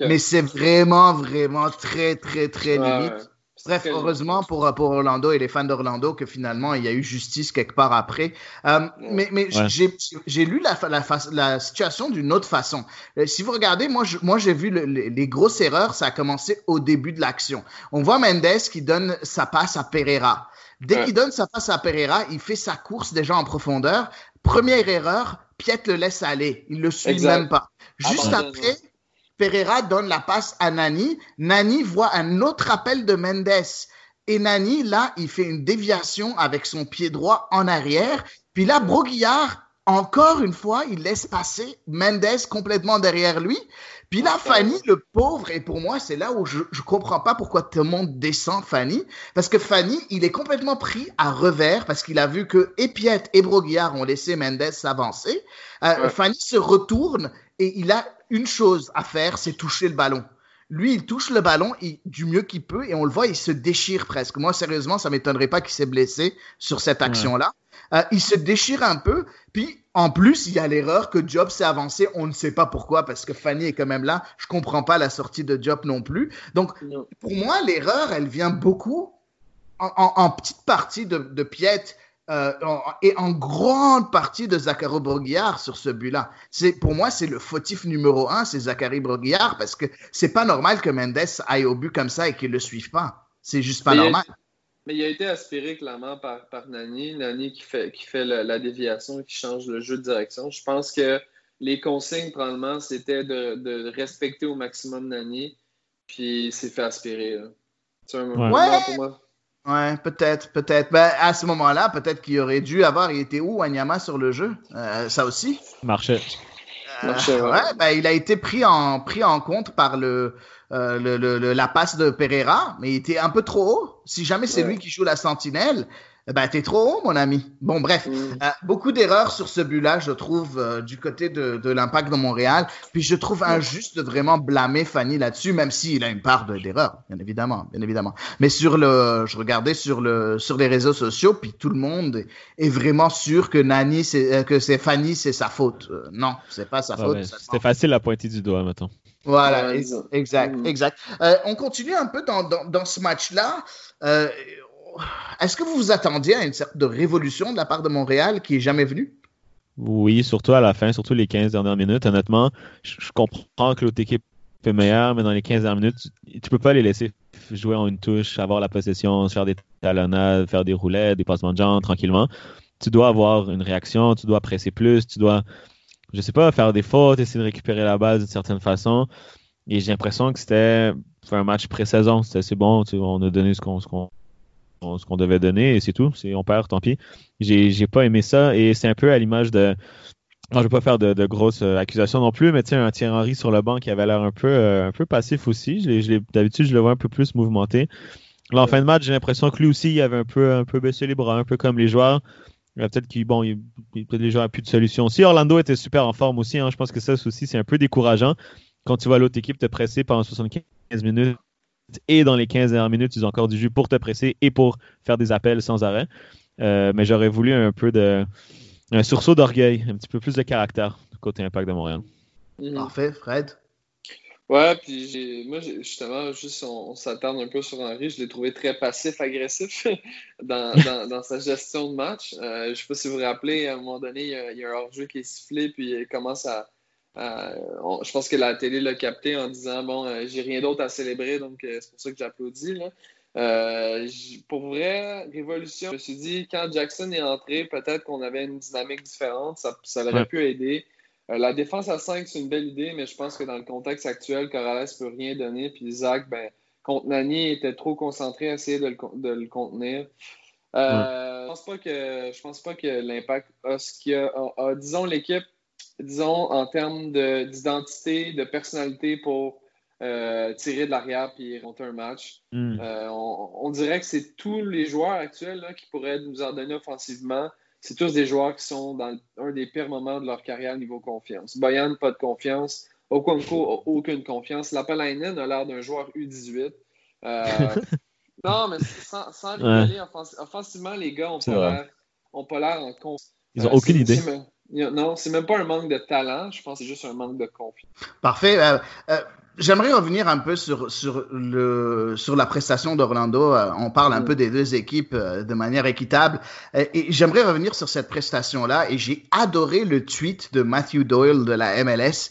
Mais, c'est vraiment, vraiment très, très, très
Ouais,
limite.
ouais.
Bref,
Très
heureusement pour, pour Orlando et les fans d'Orlando que finalement il y a eu justice quelque part après. Euh, mais mais
Ouais.
j'ai j'ai lu la, la, la situation d'une autre façon. Euh, si vous regardez, moi je- moi j'ai vu le- le- les grosses erreurs, ça a commencé au début de l'action. On voit Mendes qui donne sa passe à Pereira. Dès
Ouais.
qu'il donne sa passe à Pereira, il fait sa course déjà en profondeur. Première erreur, Piet le laisse aller. Il le suit
Exact.
même pas. Juste
Abandonne,
après. Pereira donne la passe à Nani. Nani voit un autre appel de Mendes. Et Nani, là, il fait une déviation avec son pied droit en arrière. Puis là, Broguillard encore une fois, il laisse passer Mendes complètement derrière lui. Puis là, Fanny, le pauvre, et pour moi, c'est là où je, je comprends pas pourquoi tout le monde descend Fanny. Parce que Fanny, il est complètement pris à revers parce qu'il a vu que Epiette et Broguillard ont laissé Mendes s'avancer. Euh, Fanny se retourne et il a une chose à faire, c'est toucher le ballon. Lui, il touche le ballon du mieux qu'il peut et on le voit, il se déchire presque. Moi, sérieusement, ça m'étonnerait pas qu'il s'est blessé sur cette action-là. Euh, il se déchire un peu, puis en plus, il y a l'erreur que Job s'est avancé. On ne sait pas pourquoi, parce que Fanny est quand même là. Je comprends pas la sortie de Job non plus. Donc, pour moi, l'erreur, elle vient beaucoup en, petite partie de, de euh, et en grande partie de Zachary Broguillard sur ce but-là. C'est pour moi, c'est le fautif numéro un, c'est Zachary Broguillard, parce que c'est pas normal que Mendes aille au but comme ça et qu'il le suive pas. C'est juste pas normal.
Mais il a été aspiré clairement par, par Nani, Nani qui fait, qui fait la, déviation, qui change le jeu de direction. Je pense que les consignes, probablement, c'était de, respecter au maximum Nani, puis il s'est fait aspirer.
C'est un moment pour moi. Ouais, peut-être, peut-être. Ben, à ce moment-là, peut-être qu'il aurait dû avoir. Il était où, Wanyama, sur le jeu? Euh, Ça aussi?
Marchait.
Euh, ouais, ben, il a été pris en, pris en compte par le, euh, le, le, la passe de Pereira, mais il était un peu trop haut. Si jamais c'est lui qui joue la sentinelle, ben, t'es trop haut, mon ami. Bon, bref, mm. euh, beaucoup d'erreurs sur ce but-là, je trouve, euh, du côté de, de l'impact de Montréal. Puis je trouve injuste de vraiment blâmer Fanny là-dessus, même s'il a une part d'erreur, bien évidemment, bien évidemment. Mais sur le, je regardais sur le, sur les réseaux sociaux, puis tout le monde est vraiment sûr que Nani, c'est, que c'est Fanny, c'est sa faute. non, c'est pas sa faute.
C'était facile à pointer du doigt, maintenant.
Voilà, exact, mm. exact. Euh, on continue un peu dans, dans, dans ce match-là. Est-ce que vous vous attendiez à une sorte de révolution de la part de Montréal qui est jamais venue?
Oui, surtout à la fin, surtout les 15 dernières minutes. Honnêtement, je, comprends que l'autre équipe est meilleure, mais dans les 15 dernières minutes, tu, tu peux pas les laisser jouer en une touche, avoir la possession, faire des talonnades, faire des roulettes, des passements de jambes tranquillement. Tu dois avoir une réaction, tu dois presser plus, tu dois je sais pas, faire des fautes, essayer de récupérer la base d'une certaine façon. Et j'ai l'impression que c'était un match pré-saison. C'était assez bon. On a donné ce qu'on ce qu'on devait donner et c'est tout. C'est on perd, tant pis. J'ai j'ai pas aimé ça et c'est un peu à l'image de non, je vais pas faire de, grosses euh, accusations non plus, mais tiens, un Thierry Henry sur le banc qui avait l'air un peu euh, un peu passif aussi. Je D'habitude, je le vois un peu plus mouvementé. Là, en fin de match, j'ai l'impression que lui aussi, il avait un peu un peu baissé les bras, un peu comme les joueurs. Peut-être qu'il bon, il, peut-être les plus de solutions. Si Orlando était super en forme aussi, hein, je pense que ça aussi, c'est un peu décourageant quand tu vois l'autre équipe te presser pendant 75 minutes et dans les 15 dernières minutes, ils ont encore du jus pour te presser et pour faire des appels sans arrêt. Euh, mais j'aurais voulu un peu de un sursaut d'orgueil, un petit peu plus de caractère du côté Impact de Montréal.
Parfait, Fred?
Ouais, puis moi, justement, juste on, s'attarde un peu sur Henri. Je l'ai trouvé très passif-agressif dans, dans, sa gestion de match. Euh, je sais pas si vous vous rappelez, à un moment donné, il y a, un hors-jeu qui est sifflé, puis il commence à. Je pense que la télé l'a capté en disant Bon, euh, j'ai rien d'autre à célébrer, donc euh, c'est pour ça que j'applaudis. pour vrai, Révolution, je me suis dit, quand Jackson est entré, peut-être qu'on avait une dynamique différente, ça, ça aurait pu aider. Euh, la défense à 5, c'est une belle idée, mais je pense que dans le contexte actuel, Corrales ne peut rien donner. Puis Zach, ben, contre Nani, était trop concentré à essayer de le, contenir. Euh, je pense pas que je pense pas que l'impact a ce qu'il a, disons l'équipe disons en termes d'identité de, personnalité pour euh, tirer de l'arrière puis monter un match mm. on, dirait que c'est tous les joueurs actuels qui pourraient nous en donner offensivement c'est tous des joueurs qui sont dans un des pires moments de leur carrière niveau confiance. Boyan, pas de confiance. Okonko, aucune confiance. Lapalainen a l'air d'un joueur U18. Euh, non, mais sans, sans rigoler, offensivement, les gars ont pas l'air en confiance.
Ils n'ont aucune idée.
Non, c'est même pas un manque de talent, je pense que c'est juste un manque de confiance.
Parfait. Euh, euh, J'aimerais revenir un peu sur, sur, le, sur la prestation d'Orlando. Euh, on parle un mm. peu des deux équipes de manière équitable. Et j'aimerais revenir sur cette prestation-là. Et j'ai adoré le tweet de Matthew Doyle de la MLS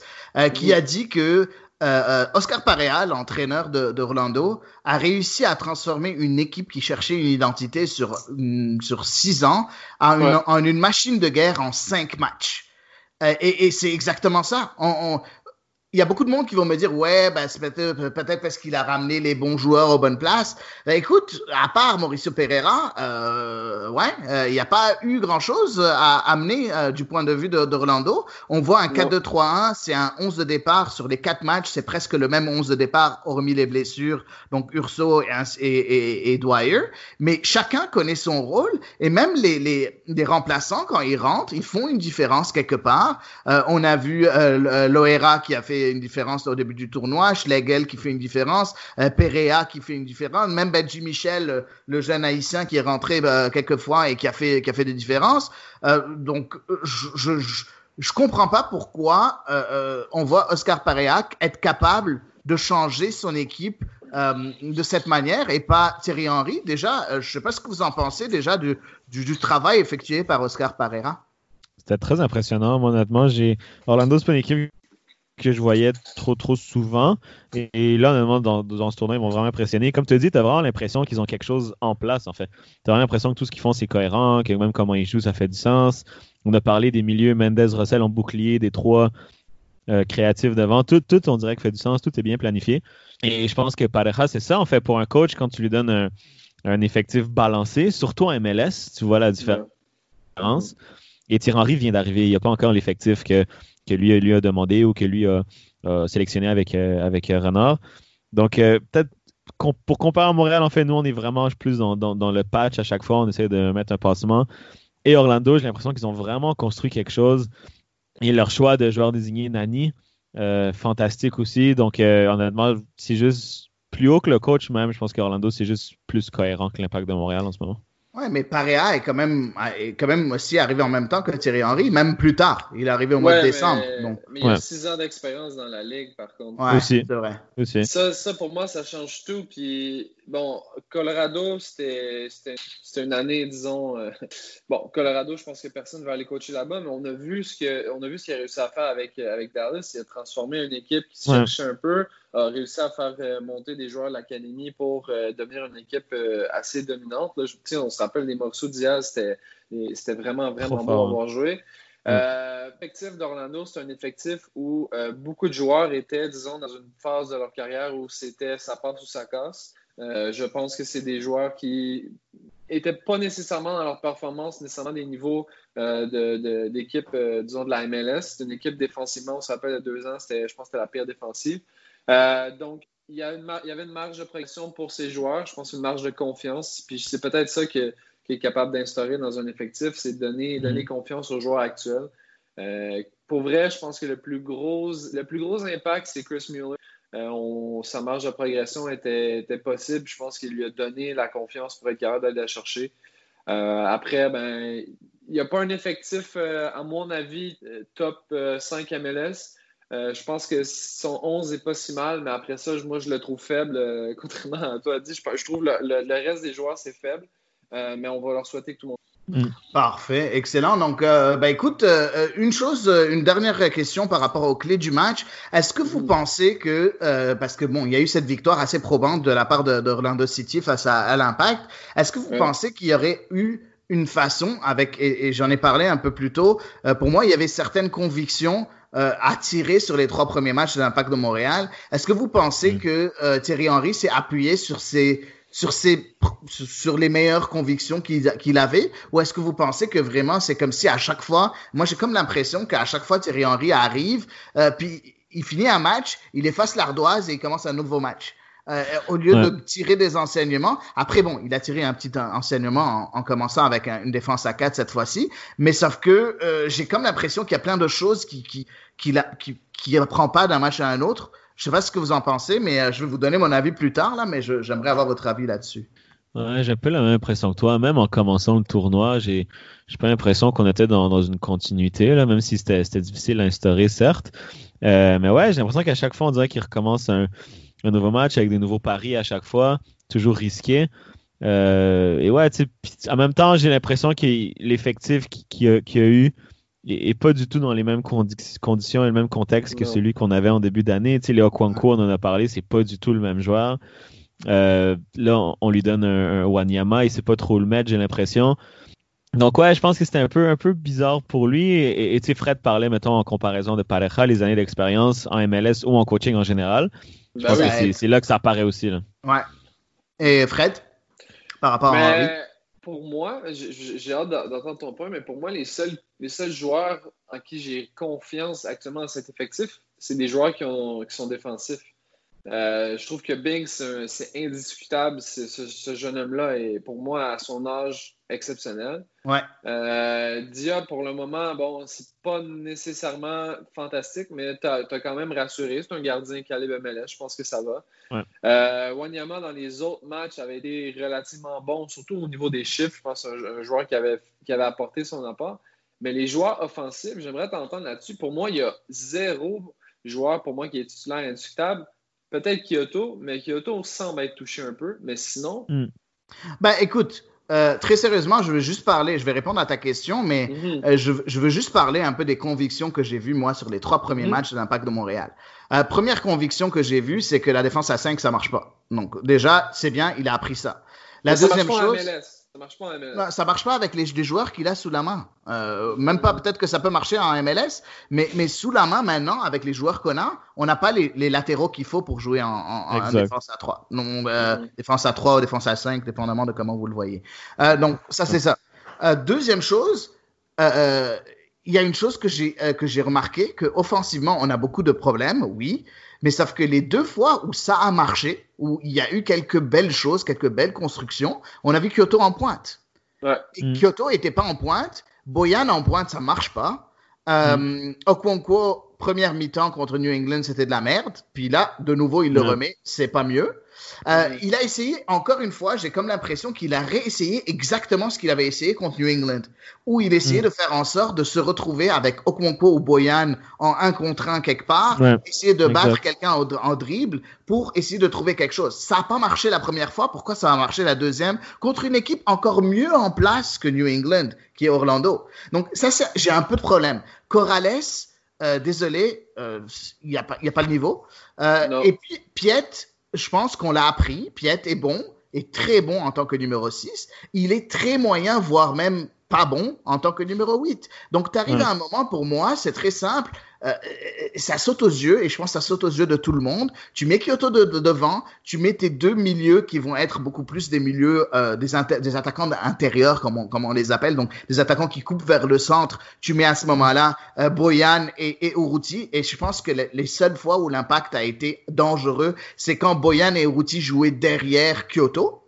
qui a dit que Oscar Pareja, l'entraîneur d'Orlando, a réussi à transformer une équipe qui cherchait une identité sur, mm, sur six ans en, une, en une machine de guerre en cinq matchs. et, et c'est exactement ça. On, on, il y a beaucoup de monde qui vont me dire ouais ben c'est peut-être peut-être parce qu'il a ramené les bons joueurs aux bonnes places. Ben écoute, à part Mauricio Pereira, euh, ouais, euh, il n'y a pas eu grand-chose à amener euh, du point de vue d'Orlando. On voit un 4-2-3-1, c'est un 11 de départ sur les quatre matchs, c'est presque le même 11 de départ hormis les blessures, donc Urso et, et, et, Dwyer. Mais chacun connaît son rôle et même les, les, les remplaçants quand ils rentrent, ils font une différence quelque part. Euh, on a vu Loera qui a fait une différence au début du tournoi, Schlegel qui fait une différence, euh, Perea qui fait une différence, même Benji Michel, euh, le jeune haïtien qui est rentré euh, quelques fois et qui a fait, qui a fait des différences. Donc, je, je, je, comprends pas pourquoi on voit Oscar Perea être capable de changer son équipe de cette manière et pas Thierry Henry. Déjà, je sais pas ce que vous en pensez déjà du, du, travail effectué par Oscar Pereira.
C'était très impressionnant, honnêtement. J'ai Orlando, c'est pas une équipe que je voyais trop trop souvent. Et, là, dans, ce tournoi, ils m'ont vraiment impressionné. Comme tu dis, tu as vraiment l'impression qu'ils ont quelque chose en place, en fait. Tu as vraiment l'impression que tout ce qu'ils font, c'est cohérent, que même comment ils jouent, ça fait du sens. On a parlé des milieux Mendez, Russell en bouclier, des trois euh, créatifs devant. Tout, tout, on dirait que fait du sens, tout est bien planifié. Et je pense que Pareja, c'est ça, en fait, pour un coach, quand tu lui donnes un, un effectif balancé, surtout en MLS, tu vois la différence. Et Thierry Henry vient d'arriver. Il n'y a pas encore l'effectif que que lui, lui a demandé ou que lui a, sélectionné avec, euh, avec Renard. Donc, euh, peut-être pour comparer à Montréal, en fait, nous, on est vraiment plus dans, le patch à chaque fois. On essaie de mettre un passement. Et Orlando, j'ai l'impression qu'ils ont vraiment construit quelque chose. Et leur choix de joueur désigné, Nani, euh, fantastique aussi. Donc, honnêtement, c'est juste plus haut que le coach même. Je pense qu'Orlando, c'est juste plus cohérent que l'impact de Montréal en ce moment.
Ouais, mais Parea est quand même est quand même aussi arrivé en même temps que Thierry Henry, même plus tard. Il est arrivé au mois de décembre.
Mais,
donc.
mais il a six ans d'expérience dans la ligue, par contre.
Ouais, c'est vrai.
Aussi.
Ça, ça, pour moi, ça change tout. Puis, bon, Colorado, c'était une année, disons. Euh, bon, Colorado, je pense que personne ne va aller coacher là-bas, mais on a vu ce qu'il a réussi à faire avec, avec Dallas. Il a transformé une équipe qui se cherchait un peu, a réussi à faire euh, monter des joueurs de l'académie pour euh, devenir une équipe assez dominante. Là, je, on se rappelle les morceaux d'Iaz, c'était vraiment, vraiment bon à avoir joué. L'effectif d'Orlando, c'est un effectif où beaucoup de joueurs étaient, disons, dans une phase de leur carrière où c'était ça passe ou ça casse. Euh, je pense que c'est des joueurs qui n'étaient pas nécessairement dans leur performance, nécessairement des niveaux euh, d'équipe, euh, disons, de la MLS. C'est une équipe défensivement, on se rappelle, il y a deux ans, je pense que c'était la pire défensive. Donc, il y, avait une marge de progression pour ces joueurs, je pense une marge de confiance. Puis c'est peut-être ça qui est capable d'instaurer dans un effectif, c'est de donner, donner confiance aux joueurs actuels. pour vrai, je pense que le plus gros, le plus gros impact, c'est Chris Mueller. Euh, sa marge de progression était, possible. Je pense qu'il lui a donné la confiance pour être capable d'aller la chercher. Euh, après, ben, il n'y a pas un effectif, euh, à mon avis, top 5 MLS. Je pense que son 11 n'est pas si mal, mais après ça, moi, je le trouve faible. contrairement à toi, dit, je, je trouve le, le, reste des joueurs, c'est faible. mais on va leur souhaiter que tout le monde
Mm. Parfait, excellent. Donc, euh, ben, écoute, euh, euh, une chose, une dernière question par rapport aux clés du match. Est-ce que vous mm. pensez que, parce que bon, il y a eu cette victoire assez probante de la part d'Orlando City face à, l'Impact, est-ce que vous pensez qu'il y aurait eu une façon avec, et, j'en ai parlé un peu plus tôt, pour moi, il y avait certaines convictions à tirer sur les trois premiers matchs de l'Impact de Montréal. Est-ce que vous pensez mm. que Thierry Henry s'est appuyé sur ces sur, ses, sur les meilleures convictions qu'il avait? Ou est-ce que vous pensez que vraiment c'est comme si à chaque fois, moi j'ai comme l'impression qu'à chaque fois Thierry Henry arrive, euh, puis il finit un match, il efface l'ardoise et il commence un nouveau match. Euh, au lieu de tirer des enseignements. Après, bon, il a tiré un petit enseignement en, commençant avec une défense à 4 cette fois-ci, mais sauf que euh, j'ai comme l'impression qu'il y a plein de choses qui qui qui, qui, pas d'un match à un autre. Je sais pas ce que vous en pensez, mais euh, je vais vous donner mon avis plus tard, là, mais j'aimerais avoir votre avis là-dessus.
Ouais, j'ai un peu la même impression que toi. Même en commençant le tournoi, j'ai pas l'impression qu'on était dans, une continuité, là, même si c'était difficile à instaurer, certes. Mais ouais, j'ai l'impression qu'à chaque fois, on dirait qu'il recommence un, nouveau match avec des nouveaux paris à chaque fois, toujours risqué. Euh, et ouais, en même temps, j'ai l'impression que l'effectif qu'il y, a eu et, pas du tout dans les mêmes conditions et le même contexte que celui qu'on avait en début d'année. Tu sais, Léo Kwanko, on en a parlé, c'est pas du tout le même joueur. Euh, là, on, lui donne un, Wanyama, il sait pas trop le mettre, j'ai l'impression. Donc ouais, je pense que c'était un peu, un peu bizarre pour lui. Et tu sais, Fred parlait, mettons, en comparaison de Pareja, les années d'expérience en MLS ou en coaching en général. Je pense ben que c'est là que ça apparaît aussi. Là.
Ouais. Et Fred, par rapport à Henry?
Pour moi, j'ai hâte d'entendre ton point, mais pour moi, les seuls, les seuls joueurs en qui j'ai confiance actuellement dans cet effectif, c'est des joueurs qui, ont, qui sont défensifs. Euh, je trouve que Bing, c'est indiscutable. Ce, jeune homme-là est, pour moi, à son âge, exceptionnel.
Ouais.
Euh, Dia, pour le moment, bon, c'est pas nécessairement fantastique, mais tu as, quand même rassuré. C'est un gardien calibre MLS. Je pense que ça va.
Ouais.
Euh, Wanyama, dans les autres matchs, avait été relativement bon, surtout au niveau des chiffres. Je pense un, un joueur qui avait, qui avait apporté son apport. Mais les joueurs offensifs, j'aimerais t'entendre là-dessus. Pour moi, il y a zéro joueur pour moi qui est titulaire indiscutable. Peut-être Kyoto, mais Kyoto semble être touché un peu. Mais sinon.
Hmm.
Ben, écoute, euh, très sérieusement, je veux juste parler, je vais répondre à ta question, mais mhm. euh, je, je, veux juste parler un peu des convictions que j'ai vues, moi, sur les trois premiers mhm. matchs de l'Impact de Montréal. Euh, première conviction que j'ai vue, c'est que la défense à 5, ça marche pas. Donc, déjà, c'est bien, il a appris ça.
La deuxième chose. Ça marche pas en
MLS. Ça marche pas avec les, joueurs qu'il a sous la main. Euh, même pas, peut-être que ça peut marcher en MLS, mais, mais sous la main maintenant, avec les joueurs qu'on a, on n'a pas les, les latéraux qu'il faut pour jouer en, en, défense à 3. Non, euh, défense à 3 ou défense à 5, dépendamment de comment vous le voyez. Euh, donc, ça, c'est ça. Euh, deuxième chose, euh, il y a une chose que j'ai que j'ai remarqué, que offensivement, on a beaucoup de problèmes, oui, mais sauf que les deux fois où ça a marché, où il y a eu quelques belles choses, quelques belles constructions, on a vu Kyoto en pointe.
Ouais.
Kyoto n'était pas en pointe. Boyan en pointe, ça marche pas. Euh, mm. Première mi-temps contre New England, c'était de la merde. Puis là, de nouveau, il le remet. C'est pas mieux. Euh, il a essayé, encore une fois, j'ai comme l'impression qu'il a réessayé exactement ce qu'il avait essayé contre New England, où il essayait mm. de faire en sorte de se retrouver avec Okonkwo ou Boyan en un contre un quelque part, essayer de battre quelqu'un en, dribble pour essayer de trouver quelque chose. Ça n'a pas marché la première fois, pourquoi ça a marché la deuxième? Contre une équipe encore mieux en place que New England, qui est Orlando. Donc ça, j'ai un peu de problème. Corrales, euh, désolé, euh, il n'y a, pas, a pas le niveau. Euh, et puis, Piet, je pense qu'on l'a appris. Piet est bon, est très bon en tant que numéro 6. Il est très moyen, voire même pas bon en tant que numéro 8. Donc, tu arrives à un moment, pour moi, c'est très simple. Euh, ça saute aux yeux, et je pense que ça saute aux yeux de tout le monde. Tu mets Kyoto de, devant, tu mets tes deux milieux qui vont être beaucoup plus des milieux, euh, des, attaquants intérieurs, comme on, les appelle, donc des attaquants qui coupent vers le centre. Tu mets à ce moment-là euh, Boyan et, et Uruti, et je pense que les seules fois où l'impact a été dangereux, c'est quand Boyan et Uruti jouaient derrière Kyoto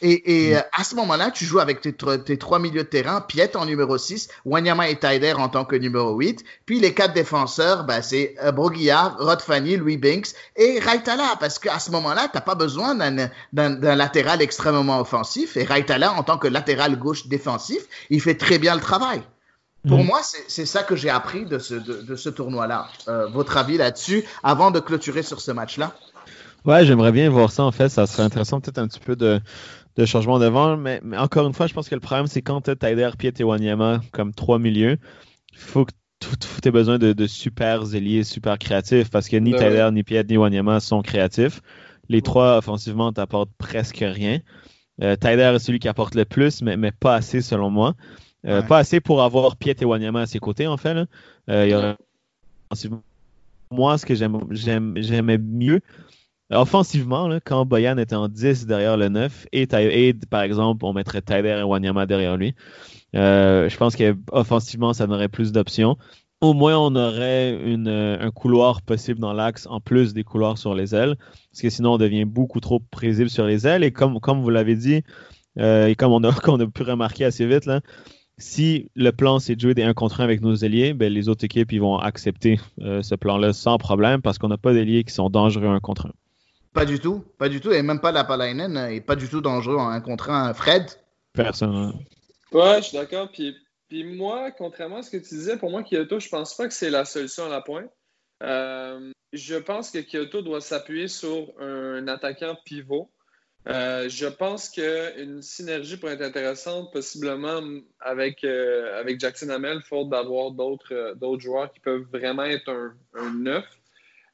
et, et mm. à ce moment-là, tu joues avec tes, tes, trois milieux de terrain, Piet en numéro 6, Wanyama et Taider en tant que numéro 8. Puis les quatre défenseurs, ben, c'est euh, Broguillard, Rod Fanny, Louis Binks et Raitala. Parce qu'à ce moment-là, t'as pas besoin d'un latéral extrêmement offensif. Et Raitala, en tant que latéral gauche défensif, il fait très bien le travail. Pour mm. moi, c'est ça que j'ai appris de ce, de, de ce tournoi-là. Euh, votre avis là-dessus, avant de clôturer sur ce match-là?
Ouais, j'aimerais bien voir ça en fait. Ça serait intéressant peut-être un petit peu de, de changement devant. Mais, mais encore une fois, je pense que le problème, c'est quand tu as Taider, Piet et Wanyama comme trois milieux, il faut que tu aies besoin de, de, super ailiers, super créatifs, parce que ni ben Taider, ni Piet, ni Wanyama sont créatifs. Les trois, offensivement, t'apportent presque rien. Euh, Taider est celui qui apporte le plus, mais, mais pas assez selon moi. Euh, Pas assez pour avoir Piet et Wanyama à ses côtés, en fait. Là. Euh, il y aurait... Moi, ce que j'aimais mieux, Offensivement, quand Boyan était en 10 derrière le 9 et, par exemple, on mettrait Tyler et Wanyama derrière lui, euh, je pense qu'offensivement, ça donnerait plus d'options. Au moins, on aurait un couloir possible dans l'axe en plus des couloirs sur les ailes, parce que sinon, on devient beaucoup trop prévisible sur les ailes. Et comme, comme vous l'avez dit, euh, et comme on a, a pu remarquer assez vite, là, si le plan c'est de jouer des 1 contre 1 avec nos alliés, ben, les autres équipes ils vont accepter euh, ce plan-là sans problème parce qu'on n'a pas d'alliés qui sont dangereux 1 contre 1.
Pas du tout, pas du tout. Et même pas la Palainen est pas du tout dangereux en un contre un. Fred?
Personne.
Ouais, je suis d'accord. Puis, puis moi, contrairement à ce que tu disais, pour moi, Kyoto, je pense pas que c'est la solution à la pointe. Euh, je pense que Kyoto doit s'appuyer sur un attaquant pivot. Euh, je pense qu'une synergie pourrait être intéressante, possiblement avec, euh, avec Jackson Hamel, faute d'avoir d'autres joueurs qui peuvent vraiment être un, un neuf.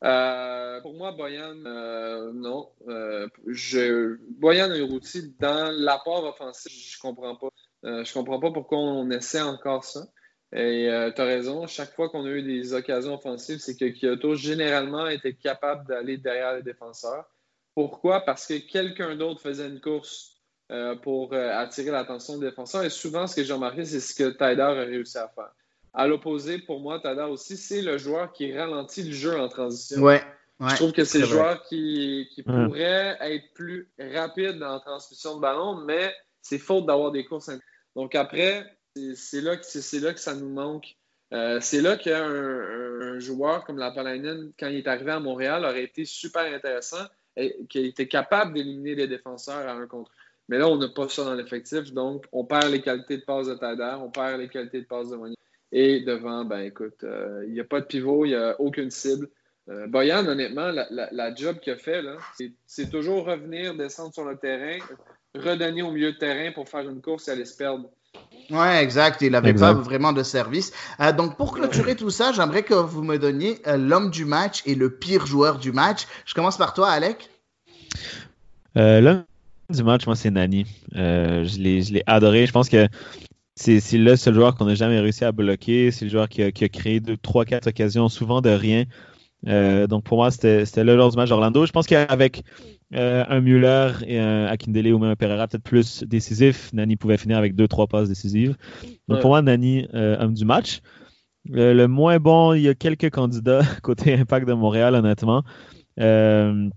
Euh, pour moi, Boyan, euh, non. Euh, je, Boyan et Routy, dans l'apport offensif, je comprends pas. Euh, je comprends pas pourquoi on essaie encore ça. Et tu as raison, chaque fois qu'on a eu des occasions offensives, c'est que Kyoto généralement était capable d'aller derrière les défenseurs. Pourquoi? Parce que quelqu'un d'autre faisait une course pour attirer l'attention des défenseurs. Et souvent, ce que j'ai remarqué, c'est ce que Tyder a réussi à faire. À l'opposé, pour moi, Tyder aussi, c'est le joueur qui ralentit le jeu en transition.
Ouais.
je trouve que c'est le joueur qui, qui pourrait être plus rapide en transmission de ballon, mais c'est faute d'avoir des courses. Donc après, c'est là, que, là que ça nous manque. Euh, c'est là qu'un un, joueur comme la Palainen, quand il est arrivé à Montréal, aurait été super intéressant et qu'il était capable d'éliminer les défenseurs à un contre. Mais là, on n'a pas ça dans l'effectif, donc on perd les qualités de passe de Tader, on perd les qualités de passe de Moigny. Et devant, ben écoute, euh, il n'y a pas de pivot, il n'y a aucune cible. Euh, Boyan, honnêtement, la, la job qu'il a fait, c'est toujours revenir, descendre sur le terrain, redonner au milieu de terrain pour faire une course et aller se perdre.
Ouais, exact. Il n'avait pas vraiment de service. Euh, donc, pour clôturer tout ça, j'aimerais que vous me donniez euh, l'homme du match et le pire joueur du match. Je commence par toi, Alec.
Euh, l'homme du match, moi, c'est Nani. je l'ai adoré. Je pense que c'est le seul joueur qu'on n'a jamais réussi à bloquer. C'est le joueur qui a, qui a créé deux, trois, quatre occasions, souvent de rien. donc, pour moi, c'était le joueur du match d'Orlando. Je pense qu'avec euh, un Muller et un Akindele ou même un Pereira peut-être plus décisif. Nani pouvait finir avec deux, trois passes décisives. Donc pour moi, Nani, euh, homme du match. le moins bon, il y a quelques candidats côté Impact de Montréal, honnêtement. Euh,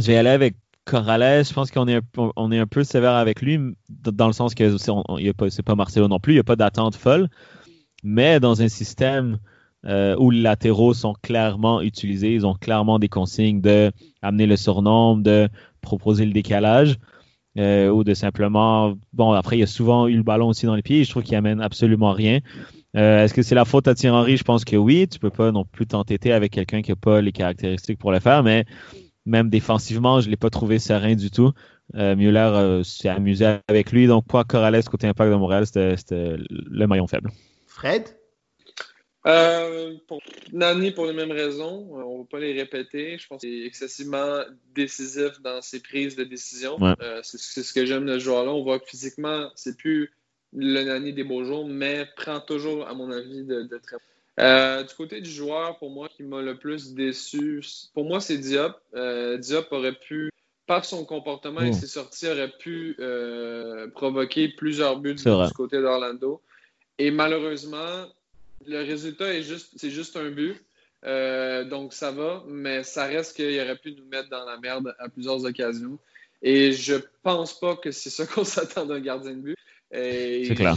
je vais aller avec Corrales. Je pense qu'on est, on est un peu sévère avec lui, dans le sens que c'est pas Marcelo non plus, il n'y a pas d'attente folle. Mais dans un système euh, où les latéraux sont clairement utilisés. Ils ont clairement des consignes de amener le surnombre, de proposer le décalage. Euh, ou de simplement bon après il y a souvent eu le ballon aussi dans les pieds je trouve qu'il amène absolument rien euh, est-ce que c'est la faute à Thierry Henry? Je pense que oui tu peux pas non plus t'entêter avec quelqu'un qui a pas les caractéristiques pour le faire mais même défensivement je l'ai pas trouvé serein du tout Müller s'est amusé avec lui donc pour Corrales côté impact de Montréal c'était le maillon faible
Fred?
Euh, pour Nani, pour les mêmes raisons, euh, on ne va pas les répéter. Je pense qu'il est excessivement décisif dans ses prises de décision. Euh, c'est ce que j'aime de ce joueur-là. On voit que physiquement, c'est plus le Nani des beaux jours, mais prend toujours, à mon avis, de, très euh, du côté du joueur, pour moi, qui m'a le plus déçu, pour moi, c'est Diop. Diop aurait pu, par son comportement et oh. ses sorties, aurait pu provoquer plusieurs buts du côté d'Orlando. Et malheureusement, le résultat est juste, c'est juste un but. Euh, donc ça va, mais ça reste qu'il aurait pu nous mettre dans la merde à plusieurs occasions. Et je pense pas que c'est ça qu'on s'attend d'un gardien de but.
C'est clair.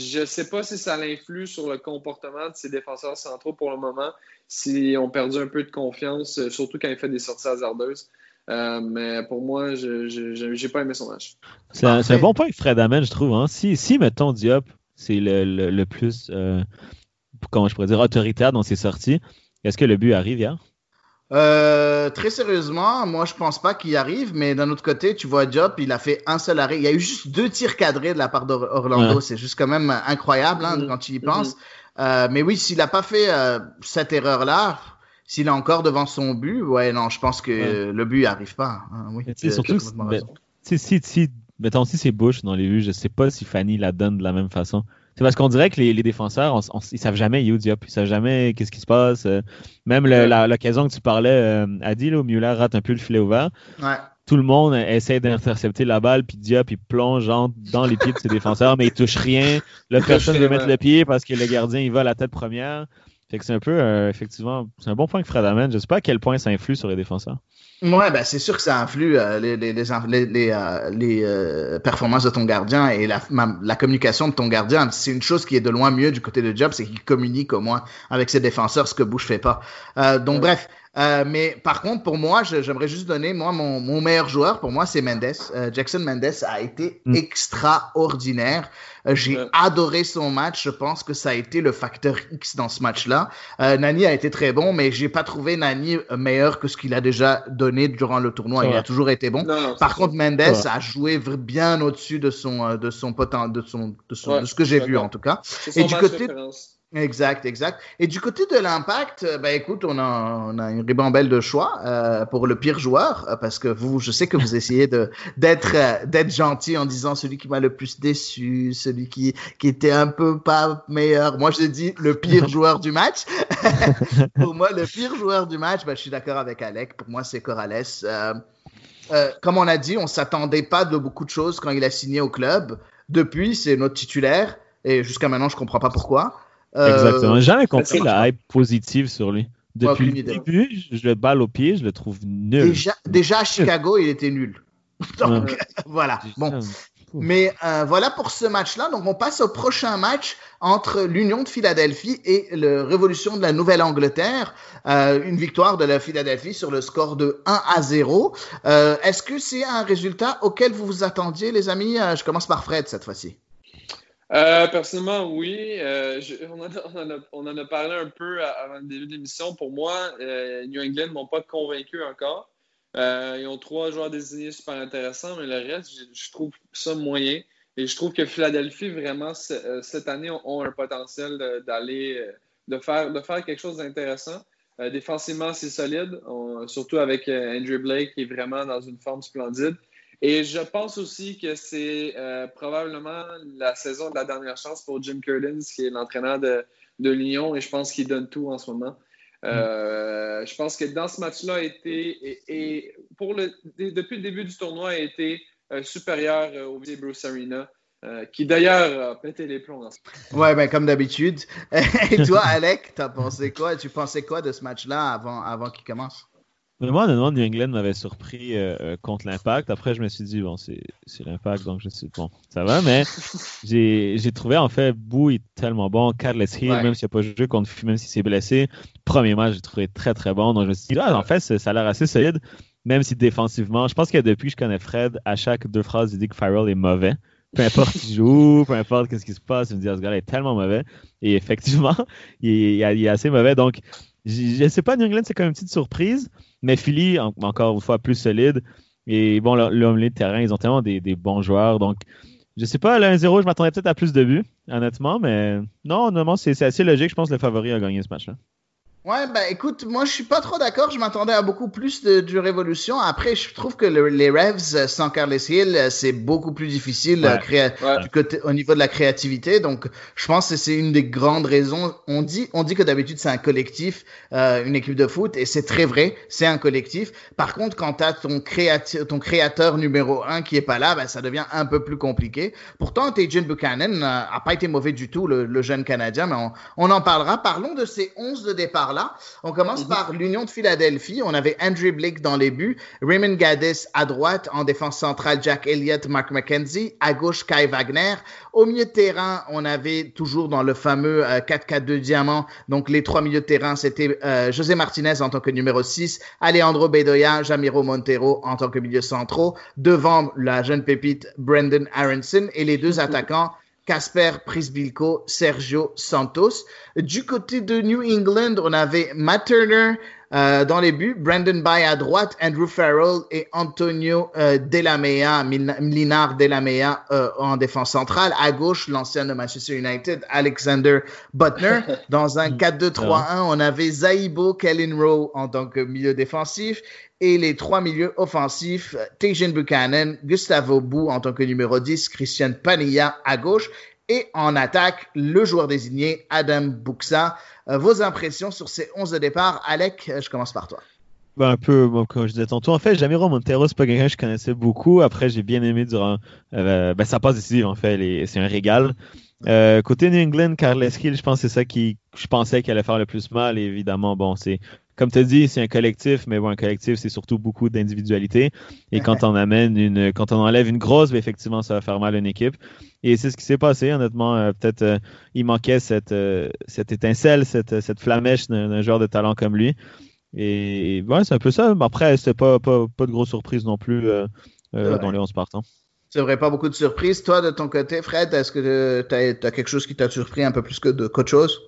Je ne sais pas si ça l'influe sur le comportement de ses défenseurs centraux pour le moment, s'ils ont perdu un peu de confiance, euh, surtout quand il fait des sorties hasardeuses. Euh, mais pour moi, je n'ai pas aimé son match.
C'est un, bon point que Fred amène, je trouve. Hein. Si, si, mettons, Diop, c'est le, le, plus comment je pourrais dire, autoritaire dans ses sorties. Est-ce que le but arrive hier?
Euh, très sérieusement, moi je pense pas qu'il arrive, mais d'un autre côté, tu vois Job, il a fait un seul arrêt. Il y a eu juste deux tirs cadrés de la part d'Orlando. C'est juste quand même incroyable hein, mm-hmm. quand tu y penses. Mm-hmm. euh, mais oui, s'il n'a pas fait euh, cette erreur-là, s'il est encore devant son but, ouais, non, je pense que le but n'arrive pas. Hein, oui,
surtout, si, si, si, mettons, si c'est Bush dans les vues, je sais pas si Fanny la donne de la même façon. C'est parce qu'on dirait que les, défenseurs, on, ils savent jamais où Diop, ils savent jamais qu'est-ce qui se passe. Euh. même l'occasion que tu parlais, euh, a dit, là, Muller rate un peu le filet ouvert. Tout le monde essaie d'intercepter la balle, puis Diop, il plonge dans les pieds de ses défenseurs, mais il touche rien. Là, personne ne veut mettre le pied parce que le gardien, il va à la tête première. Fait que c'est un peu, euh, effectivement, c'est un bon point que Fred amène. Je sais pas à quel point ça influe sur les défenseurs.
Ouais, ben c'est sûr que ça influe euh, les, les, les, les, euh, les euh, performances de ton gardien et la, la communication de ton gardien. C'est une chose qui est de loin mieux du côté de Job, c'est qu'il communique au moins avec ses défenseurs, ce que Bush fait pas. donc bref, euh, mais par contre, pour moi, j'aimerais juste donner, moi, mon, mon, meilleur joueur, pour moi, c'est Mendes. Euh, Jackson Mendes a été mm. extraordinaire. Euh, j'ai adoré son match. Je pense que ça a été le facteur X dans ce match-là. Nani a été très bon, mais j'ai pas trouvé Nani meilleur que ce qu'il a déjà donné durant le tournoi. Il a toujours été bon. par contre, Mendes a joué bien au-dessus de son, de son potent, de son, de, son, de ce que j'ai vu en tout cas.
Et du côté,
Exact, exact. Et du côté de l'impact, ben écoute, on a, on a une ribambelle de choix euh, pour le pire joueur, euh, parce que vous, je sais que vous essayez de d'être euh, d'être gentil en disant celui qui m'a le plus déçu, celui qui qui était un peu pas meilleur. Moi, je dis le pire joueur du match. pour moi, le pire joueur du match, ben, je suis d'accord avec Alec. Pour moi, c'est Corrales. Euh, euh, comme on a dit, on s'attendait pas de beaucoup de choses quand il a signé au club. Depuis, c'est notre titulaire, et jusqu'à maintenant, je comprends pas pourquoi.
Euh, Exactement. J'ai jamais compris la hype positive sur lui. Depuis le début, je le balle au pied, je le trouve nul.
Déjà, déjà à Chicago, il était nul. Donc, voilà. Bon. Mais euh, voilà pour ce match-là. Donc, on passe au prochain match entre l'Union de Philadelphie et le Révolution de la Nouvelle-Angleterre. Euh, une victoire de la Philadelphie sur le score de 1 à 0. Euh, Est-ce que c'est un résultat auquel vous vous attendiez, les amis? Je commence par Fred cette fois-ci.
Euh, personnellement, oui. Euh, on, en a, parlé un peu avant le début de l'émission. Pour moi, euh, New England ne m'ont pas convaincu encore. Ils ont trois joueurs désignés super intéressants, mais le reste, je, trouve ça moyen. Et je trouve que Philadelphie, vraiment, cette année, ont un potentiel d'aller, de faire, quelque chose d'intéressant. Défensivement, c'est solide, surtout avec Andrew Blake qui est vraiment dans une forme splendide. Et je pense aussi que c'est euh, probablement la saison de la dernière chance pour Jim Curtins, qui est l'entraîneur de, de, Lyon, et je pense qu'il donne tout en ce moment. Euh, je pense que dans ce match-là, a été, et, et pour le, depuis le début du tournoi, a été euh, supérieur au Bruce Arena. Euh, qui d'ailleurs a pété les plombs. Dans ce...
Ouais, ben comme d'habitude. Et toi, Alec, t'as pensé quoi? Tu pensais quoi de ce match-là avant, avant qu'il commence?
Mais moi, honnêtement, New England m'avait surpris euh, contre l'Impact. Après, je me suis dit, bon, c'est l'Impact, donc je suis bon, ça va. Mais j'ai trouvé, en fait, Bou est tellement bon. Carles Hill, ouais. même s'il n'a pas joué contre, même s'il s'est blessé, premier match, j'ai trouvé très, très bon. Donc, je me suis dit, là, en fait, ça a l'air assez solide, même si défensivement, je pense que depuis que je connais Fred, à chaque deux phrases, il dit que Farrell est mauvais. Peu importe qui joue, peu importe qu'est-ce qui se passe, il me dit, ah, ce gars-là est tellement mauvais. Et effectivement, il est, il est assez mauvais. Donc, je ne sais pas, New England, c'est quand même une petite surprise. Mais Philly, en, encore une fois, plus solide. Et bon, le, le terrain, ils ont tellement des, bons joueurs. Donc, je sais pas, le 1-0, je m'attendais peut-être à plus de buts, honnêtement. Mais non, honnêtement, c'est assez logique. Je pense que le favori a gagné ce match-là.
Ouais, bah écoute, moi je suis pas trop d'accord. Je m'attendais à beaucoup plus de, de, Révolution. Après, je trouve que le, les Revs sans Carles Hill, c'est beaucoup plus difficile ouais, ouais. du côté, au niveau de la créativité. Donc, je pense que c'est une des grandes raisons. On dit, on dit que d'habitude c'est un collectif, euh, une équipe de foot, et c'est très vrai, c'est un collectif. Par contre, quand tu as ton, créateur, ton créateur numéro un qui est pas là, ben, ça devient un peu plus compliqué. Pourtant, Tajan Buchanan euh, a pas été mauvais du tout, le, le jeune Canadien, mais on, on en parlera. Parlons de ces 11 de départ là. On commence mm -hmm. par l'Union de Philadelphie. On avait Andrew Blake dans les buts, Raymond Gaddis à droite, en défense centrale Jack Elliott, Mark McKenzie, à gauche Kai Wagner. Au milieu de terrain, on avait toujours dans le fameux euh, 4-4-2 diamant, donc les trois milieux de terrain, c'était euh, José Martinez en tant que numéro 6, Alejandro Bedoya, Jamiro Montero en tant que milieu centraux, devant la jeune pépite Brendan Aronson et les deux attaquants Casper Prisbilko, Sergio Santos. Du côté de New England, on avait Matt Turner euh, dans les buts, Brandon Bay à droite, Andrew Farrell et Antonio euh, Delamea, Linar Delamea euh, en défense centrale. À gauche, l'ancien de Manchester United, Alexander Butner. Dans un 4-2-3-1, on avait Zaibo Kellinrow en tant que milieu défensif et les trois milieux offensifs, Tajan Buchanan, Gustavo Bou en tant que numéro 10, Christian Panilla à gauche, et en attaque, le joueur désigné, Adam Buxa. Euh, vos impressions sur ces 11 de départ? Alec, je commence par toi.
Ben, un peu, comme je disais tantôt, en fait, Jamiro Montero, c'est pas quelqu'un que je connaissais beaucoup. Après, j'ai bien aimé durant euh, ben, sa passe décisive, en fait, c'est un régal. Euh, côté New England, Carles Hill, je pense que c'est ça qui je pensais qu'il allait faire le plus mal. Évidemment, bon, c'est comme tu as dit, c'est un collectif, mais bon, un collectif, c'est surtout beaucoup d'individualité. Et quand on amène une, quand on enlève une grosse, ben, effectivement, ça va faire mal à une équipe. Et c'est ce qui s'est passé, honnêtement. Euh, Peut-être euh, il manquait cette, euh, cette étincelle, cette, cette flamèche d'un joueur de talent comme lui. Et ouais, c'est un peu ça. Après, c'était pas, pas, pas de grosse surprise non plus euh, dans les 11 partants.
C'est vrai, pas beaucoup de surprises. Toi, de ton côté, Fred, est-ce que tu as, as, quelque chose qui t'a surpris un peu plus que qu'autre chose?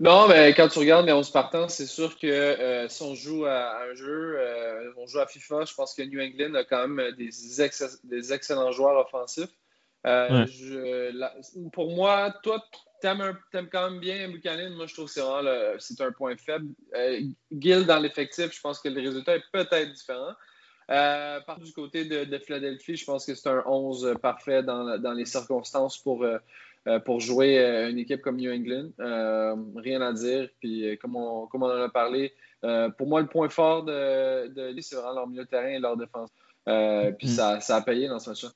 Non, mais quand tu regardes les 11 partants, c'est sûr que euh, si on joue à, un jeu, euh, on joue à FIFA, je pense que New England a quand même des, ex des excellents joueurs offensifs. pour moi, toi, t'aimes, aimes quand même bien Buchanan. Moi, je trouve que c'est vraiment c'est un point faible. Gill dans l'effectif, je pense que le résultat est peut-être différent. Euh, par du côté de, Philadelphie, je pense que c'est un 11 parfait dans, dans les circonstances pour, euh, euh, pour jouer une équipe comme New England. rien à dire. Puis, comme on, comme on en a parlé, pour moi, le point fort de, de c'est vraiment leur milieu de terrain et leur défense. puis, mm. ça, ça, a payé dans ce match-là.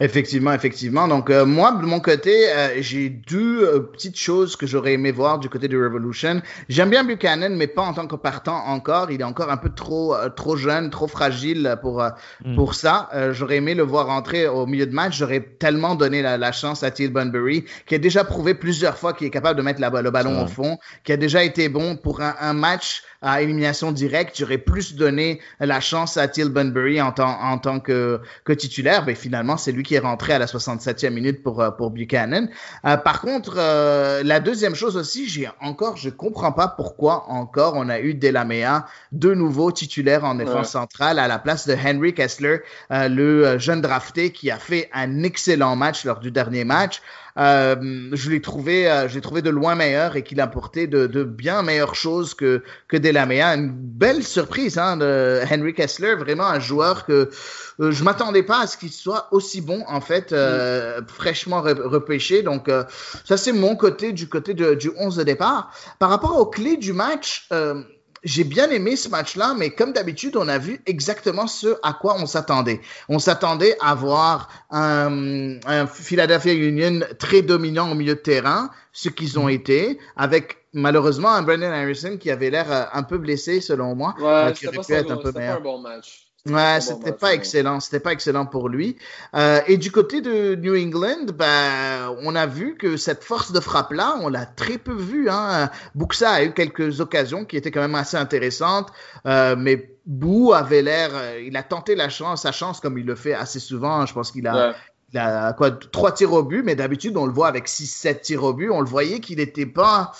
Effectivement, effectivement. Donc euh, moi, de mon côté, euh, j'ai deux euh, petites choses que j'aurais aimé voir du côté de Revolution. J'aime bien Buchanan, mais pas en tant que partant encore. Il est encore un peu trop trop jeune, trop fragile pour mm. pour ça. j'aurais aimé le voir rentrer au milieu de match. J'aurais tellement donné la, chance à Till Bunbury, qui a déjà prouvé plusieurs fois qu'il est capable de mettre la, le ballon au fond, qui a déjà été bon pour un, un match à élimination directe. J'aurais plus donné la chance à Till Bunbury en tant en tant que que titulaire. Mais finalement c'est lui qui est rentré à la 67e minute pour, euh, pour Buchanan. Euh, par contre, euh, la deuxième chose aussi, j'ai encore, je comprends pas pourquoi encore on a eu Delamea de nouveau titulaire en défense centrale à la place de Henry Kessler, le jeune drafté qui a fait un excellent match lors du dernier match. Euh, je l'ai trouvé, euh, j'ai trouvé de loin meilleur et qu'il a apporté de, de, bien meilleures choses que que Delamea. Une belle surprise hein, de Henry Kessler, vraiment un joueur que euh, je m'attendais pas à ce qu'il soit aussi bon en fait, euh, mm. fraîchement repêché. Donc ça c'est mon côté du côté de, du 11 de départ. Par rapport aux clés du match j'ai bien aimé ce match-là, mais comme d'habitude, on a vu exactement ce à quoi on s'attendait. On s'attendait à voir un, un, Philadelphia Union très dominant au milieu de terrain, ce qu'ils ont mm. été, avec malheureusement un Brandon Harrison qui avait l'air euh, un peu blessé selon moi,
ouais, qui aurait pu être un peu meilleur. Pas un bon match.
Ouais, c'était pas excellent, c'était pas excellent pour lui. Euh, et du côté de New England, ben, on a vu que cette force de frappe là, on l'a très peu vu. Hein. Buxa a eu quelques occasions qui étaient quand même assez intéressantes, euh, mais Bou avait l'air, euh, il a tenté la chance, sa chance comme il le fait assez souvent. Je pense qu'il a, il a quoi, trois tirs au but, mais d'habitude on le voit avec six, sept tirs au but. On le voyait qu'il n'était pas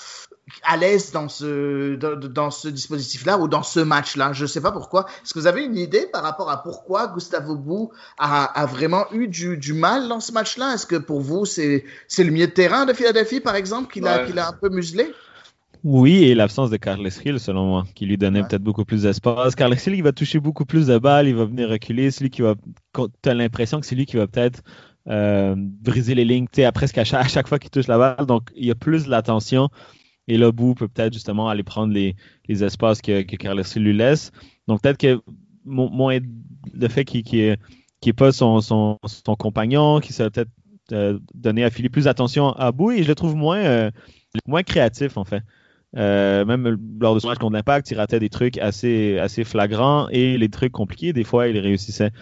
à l'aise dans ce, dans, ce dispositif-là ou dans ce match-là. Je ne sais pas pourquoi. Est-ce que vous avez une idée par rapport à pourquoi Gustavo Bou a, a vraiment eu du, du mal dans ce match-là? Est-ce que pour vous, c'est le milieu de terrain de Philadelphie, par exemple, qu'il a, qu'il a un peu muselé?
Oui, et l'absence de Carles Hill, selon moi, qui lui donnait peut-être beaucoup plus d'espace. Carles Hill, il va toucher beaucoup plus de balles, il va venir reculer. Celui qui va, tu as l'impression que c'est lui qui va peut-être euh, briser les lignes, tu sais, presque à chaque, à chaque fois qu'il touche la balle. Donc, il y a plus de l'attention et le bout peut peut-être justement aller prendre les, les espaces que, que Carlos lui laisse. Donc peut-être que mon, le fait qu'il n'est qu pas son, son, son compagnon, qu'il s'est peut-être euh, donné à filer plus d'attention à bout et je le trouve moins, euh, moins créatif en fait. Euh, même lors de son match contre l'Impact, il ratait des trucs assez, assez flagrants et les trucs compliqués, des fois, il réussissait.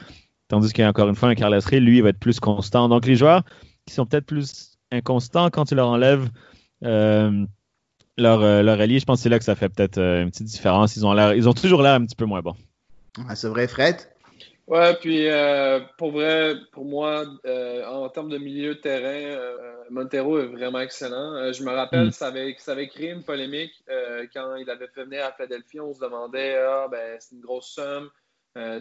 Tandis qu'encore une fois, un Carlos Ray, lui, il va être plus constant. Donc les joueurs qui sont peut-être plus inconstants quand tu leur enlèves leur, euh, leur allié, je pense que c'est là que ça fait peut-être euh, une petite différence. Ils ont, l'air, ils ont toujours l'air un petit peu moins bons.
c'est vrai, Fred?
Ouais, puis euh, pour vrai, pour moi, en termes de milieu de terrain, Montero est vraiment excellent. je me rappelle, mm. ça, avait, ça avait créé une polémique quand il avait fait venir à Philadelphie. On se demandait, ah, ben, c'est une grosse somme.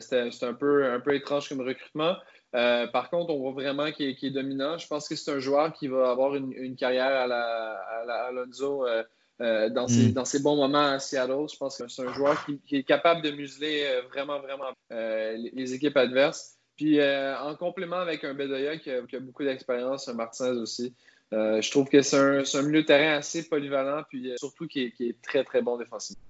c'était, un, peu, un peu étrange comme recrutement. par contre, on voit vraiment qu'il est, est, dominant. Je pense que c'est un joueur qui va avoir une, une carrière à la, à la Alonso euh, dans, ses, mm. dans ses bons moments à Seattle. Je pense que c'est un joueur qui, est capable de museler euh, vraiment, vraiment euh, les, équipes adverses. Puis en complément avec un Bedoya qui a, beaucoup d'expérience, un Martinez aussi. je trouve que c'est un, un, milieu de terrain assez polyvalent, puis surtout qui est, qui est très, très bon défensivement.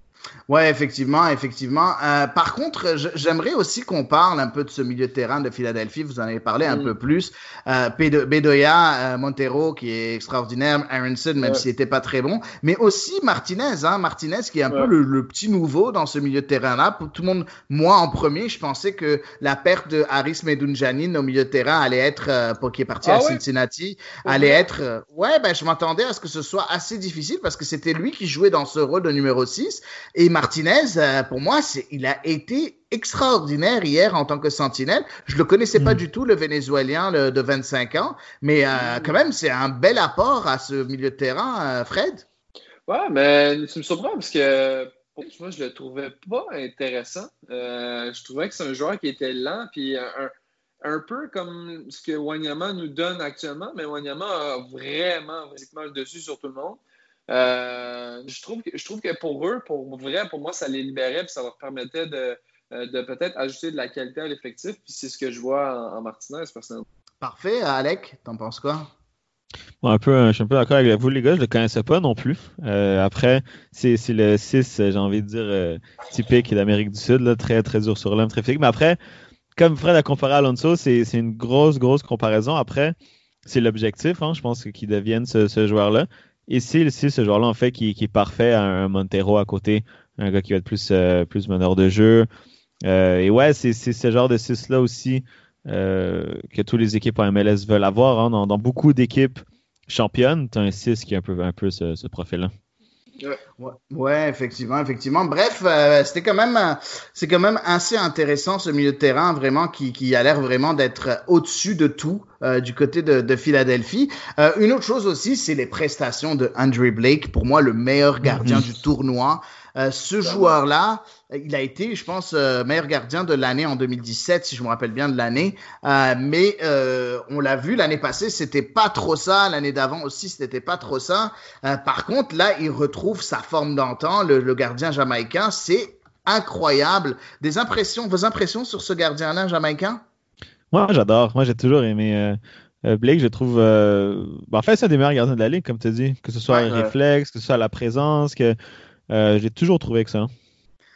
Ouais, effectivement, effectivement. Euh, par contre, j'aimerais aussi qu'on parle un peu de ce milieu de terrain de Philadelphie. Vous en avez parlé un mm. peu plus. Euh, Bedoya, euh, Montero, qui est extraordinaire, Aronson, même s'il n'était pas très bon, mais aussi Martinez, hein, Martinez qui est un peu le, petit nouveau dans ce milieu de terrain-là. Pour tout le monde, moi en premier, je pensais que la perte de Haris Medunjanin au milieu de terrain allait être, euh, pour qui est parti ah à Cincinnati, allait être. Euh, ouais, ben je m'attendais à ce que ce soit assez difficile parce que c'était lui qui jouait dans ce rôle de numéro 6. Et Martinez, euh, pour moi, il a été extraordinaire hier en tant que sentinelle. Je le connaissais pas mm. du tout, le Vénézuélien de 25 ans, mais euh, mm. quand même, c'est un bel apport à ce milieu de terrain, euh, Fred.
Ouais, mais tu me surprends parce que moi, je le trouvais pas intéressant. je trouvais que c'est un joueur qui était lent, puis un, un peu comme ce que Wanyama nous donne actuellement, mais Wanyama a vraiment, vraiment le dessus sur tout le monde. Euh, je, trouve que, je trouve que pour eux, pour vrai, pour moi, ça les libérait et ça leur permettait de, euh, de peut-être ajouter de la qualité à l'effectif. Puis c'est ce que je vois en, Martinez, personnellement.
Parfait. Alec, t'en penses quoi?
un peu, je suis un peu d'accord avec vous, les gars. Je le connaissais pas non plus. Euh, après, c'est le 6, j'ai envie de dire, typique d'Amérique du Sud, là, très, très dur sur l'homme, très physique. Mais après, comme Fred a comparé à Alonso, c'est une grosse, grosse comparaison. Après, c'est l'objectif, hein, je pense, qu'il devienne ce, ce joueur-là. Et si, ce joueur-là, en fait, qui, est parfait un Montero à côté, un gars qui va être plus, euh, plus meneur de jeu. Euh, et ouais, c'est ce genre de 6-là aussi euh, que toutes les équipes en MLS veulent avoir. Hein. Dans, beaucoup d'équipes championnes, tu as un 6 qui a un peu, un peu ce, profil-là.
Ouais. effectivement, effectivement. Bref, c'était quand même, c'est quand même assez intéressant ce milieu de terrain, vraiment qui, qui a l'air vraiment d'être au-dessus de tout. Euh, du côté de, de Philadelphie. Euh, une autre chose aussi, c'est les prestations de Andre Blake. Pour moi, le meilleur gardien mhm. du tournoi. Euh, ce joueur-là, il a été, je pense, meilleur gardien de l'année en 2017, si je me rappelle bien de l'année. mais on l'a vu l'année passée, c'était pas trop ça. L'année d'avant aussi, c'était pas trop ça. par contre, là, il retrouve sa forme d'antan, le, le gardien jamaïcain. C'est incroyable. Des impressions, vos impressions sur ce gardien-là jamaïcain?
Moi, j'adore. Moi, j'ai toujours aimé euh, euh, Blake. Je trouve. Euh, en fait, c'est un des meilleurs gardiens de la ligue, comme tu as dit. Que ce soit un réflexe, que ce soit la présence. que J'ai toujours trouvé que ça.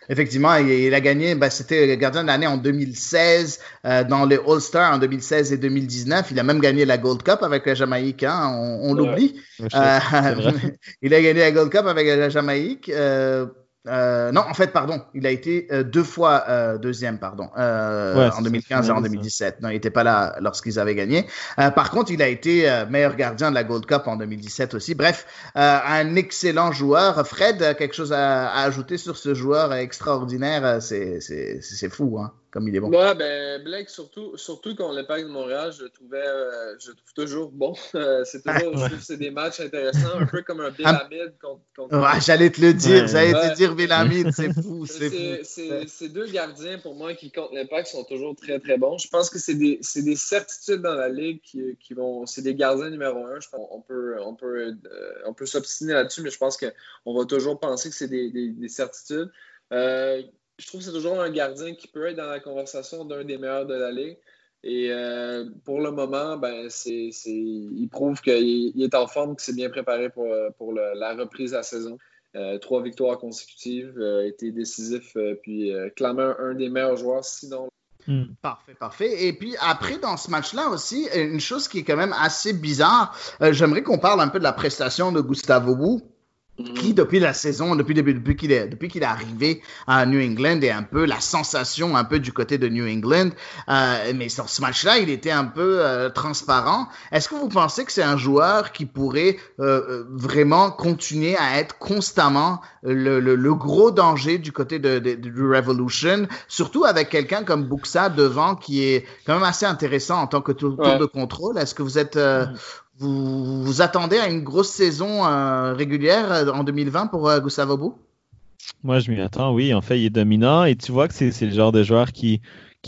Effectivement, il, a gagné, ben, c'était le gardien de l'année en 2016, dans les All-Stars en 2016 et 2019. Il a même gagné la Gold Cup avec la Jamaïque, hein, on, l'oublie. il a gagné la Gold Cup avec la Jamaïque. Euh, non, en fait, pardon, il a été euh, deux fois euh, deuxième, pardon, en 2015 et en 2017. Non, il n'était pas là lorsqu'ils avaient gagné. par contre, il a été meilleur gardien de la Gold Cup en 2017 aussi. Bref, un excellent joueur. Fred, quelque chose à, à, ajouter sur ce joueur extraordinaire? C'est fou, hein comme il est bon.
Ouais, ben, Blake, surtout, surtout quand l'Impact de Montréal, je le trouvais, euh, je trouve toujours bon. c'est toujours, je trouve c'est des matchs intéressants, un peu comme un Villamid contre. contre...
Ouais, j'allais te le dire, j'allais te dire Villamid, c'est fou, c'est fou.
Ces deux gardiens, pour moi, qui contre l'Impact sont toujours très, très bons. Je pense que c'est des, des, certitudes dans la ligue qui, qui vont. C'est des gardiens numéro un. Je pense on peut, on peut, euh, on peut s'obstiner là-dessus, mais je pense qu'on va toujours penser que c'est des, des, des, certitudes. Euh, je trouve que c'est toujours un gardien qui peut être dans la conversation d'un des meilleurs de la ligue. Et euh, pour le moment, ben, c'est, il prouve qu'il est en forme, qu'il s'est bien préparé pour, pour la reprise de la saison. Euh, trois victoires consécutives, euh, été décisif, puis clairement un des meilleurs joueurs, sinon.
Hmm. Parfait, parfait. Et puis après, dans ce match-là aussi, une chose qui est quand même assez bizarre, j'aimerais qu'on parle un peu de la prestation de Gustavo Wu qui, depuis la saison, depuis, depuis qu'il est, depuis qu'il est arrivé à New England, est un peu la sensation un peu du côté de New England. Euh, mais sur ce match-là, il était un peu euh, transparent. Est-ce que vous pensez que c'est un joueur qui pourrait euh, euh vraiment continuer à être constamment le, le, le, gros danger du côté de, de, du Revolution, surtout avec quelqu'un comme Buxa devant qui est quand même assez intéressant en tant que tour, de contrôle? Est-ce que vous êtes, euh, vous, vous attendez à une grosse saison euh, régulière euh, en 2020 pour euh, Gustavo Bou?
Moi, je m'y attends, oui. En fait, il est dominant et tu vois que c'est le genre de joueur qui,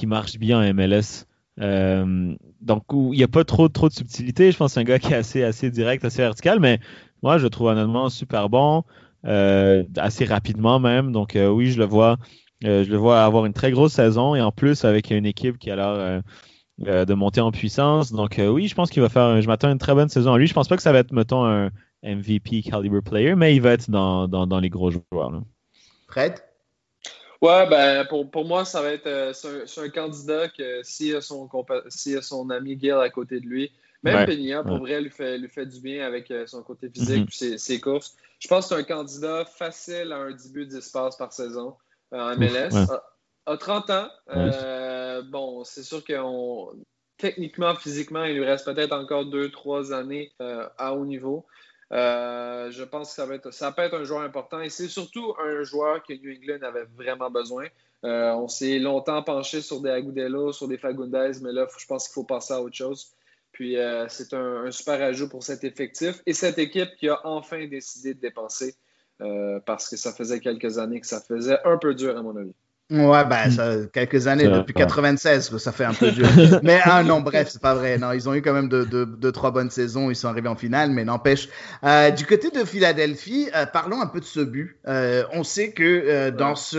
marche bien en MLS. donc, il n'y a pas trop, de subtilité. Je pense que c'est un gars qui est assez, assez direct, assez vertical, mais moi, je le trouve honnêtement super bon, assez rapidement même. Donc, oui, je le vois. je le vois avoir une très grosse saison et en plus avec une équipe qui a l'air euh, de monter en puissance. Donc euh, oui, je pense qu'il va faire. Je m'attends à une très bonne saison à lui. Je pense pas que ça va être, mettons, un MVP caliber player, mais il va être dans, dans, les gros joueurs. Là.
Fred?
Ouais, ben pour, pour, moi, ça va être euh, c'est un, candidat que s'il a son si a son ami Gil à côté de lui, même ouais, pour vrai, lui fait, lui fait du bien avec son côté physique et mm-hmm. ses, courses. Je pense que c'est un candidat facile à un début d'espace par saison en MLS a 30 ans. Euh, bon, c'est sûr que techniquement, physiquement, il lui reste peut-être encore 2-3 années euh, à haut niveau. Euh, je pense que ça, va être, ça peut être un joueur important et c'est surtout un joueur que New England avait vraiment besoin. on s'est longtemps penché sur des Agudelo, sur des Fagundes, mais là, je pense qu'il faut passer à autre chose. Puis c'est un, un, super ajout pour cet effectif et cette équipe qui a enfin décidé de dépenser parce que ça faisait quelques années que ça faisait un peu dur, à mon avis.
Ouais, ben, ça, quelques années, depuis 96, ça fait un peu dur. mais ah, non, bref, c'est pas vrai. Non, ils ont eu quand même deux, de, de, trois bonnes saisons. Ils sont arrivés en finale, mais n'empêche. Euh, du côté de Philadelphie, euh, parlons un peu de ce but. Euh, on sait que euh, dans ce,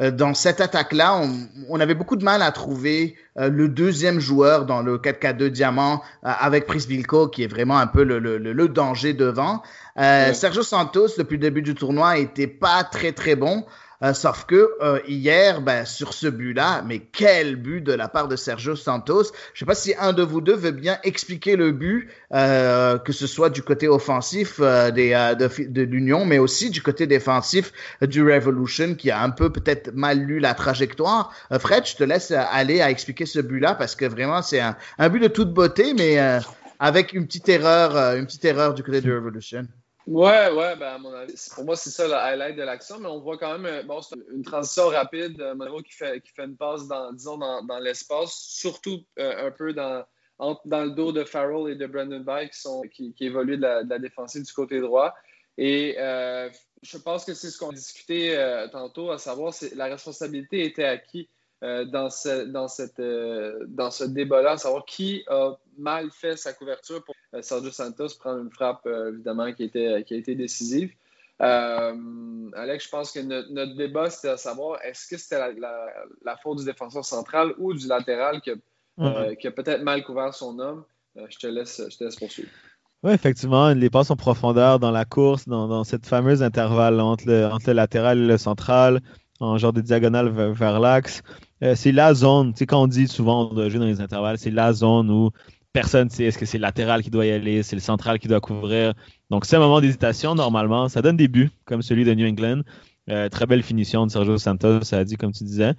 euh, dans cette attaque-là, on, on, avait beaucoup de mal à trouver le deuxième joueur dans le 4K2 diamant avec Prisvilko, qui est vraiment un peu le, le, le danger devant. Sergio Santos, depuis le début du tournoi, était pas très très bon. Euh, sauf que euh, hier, ben, sur ce but-là, mais quel but de la part de Sergio Santos? Je sais pas si un de vous deux veut bien expliquer le but, euh, que ce soit du côté offensif des, de, de l'Union, mais aussi du côté défensif du Revolution, qui a un peu peut-être mal lu la trajectoire. Fred, je te laisse aller à expliquer ce but-là parce que vraiment c'est un, un, but de toute beauté, mais avec une petite erreur, une petite erreur du côté du Revolution.
Ouais, ouais, ben à mon avis, pour moi, c'est ça le highlight de l'action, mais on voit quand même euh, une transition rapide. Euh, Monroe qui fait, une passe dans, disons, dans, l'espace, surtout euh, un peu dans, dans le dos de Farrell et de Brandon Bay qui, sont, qui, évoluent de la, de la, défensive du côté droit. Et euh, je pense que c'est ce qu'on discutait tantôt, à savoir c'est la responsabilité était à qui dans ce, dans dans ce débat-là, à savoir qui a mal fait sa couverture pour euh, Sergio Santos prendre une frappe, euh, évidemment, qui, était, qui a été décisive. Euh, Alex, je pense que notre, débat, c'était à savoir est-ce que c'était la, faute du défenseur central ou du latéral qui a, mm-hmm. peut-être mal couvert son homme? je, te laisse, je te laisse poursuivre.
Oui, effectivement, les passes en profondeur dans la course, dans, cette fameuse intervalle entre le, entre le, latéral et le central, en genre de diagonale vers, l'axe. c'est la zone, tu sais, quand on dit souvent de jouer dans les intervalles, c'est la zone où personne sait est-ce que c'est le latéral qui doit y aller, c'est le central qui doit couvrir. Donc, c'est un moment d'hésitation, normalement. Ça donne des buts, comme celui de New England. Euh, très belle finition de Sergio Santos, ça a dit, comme tu disais.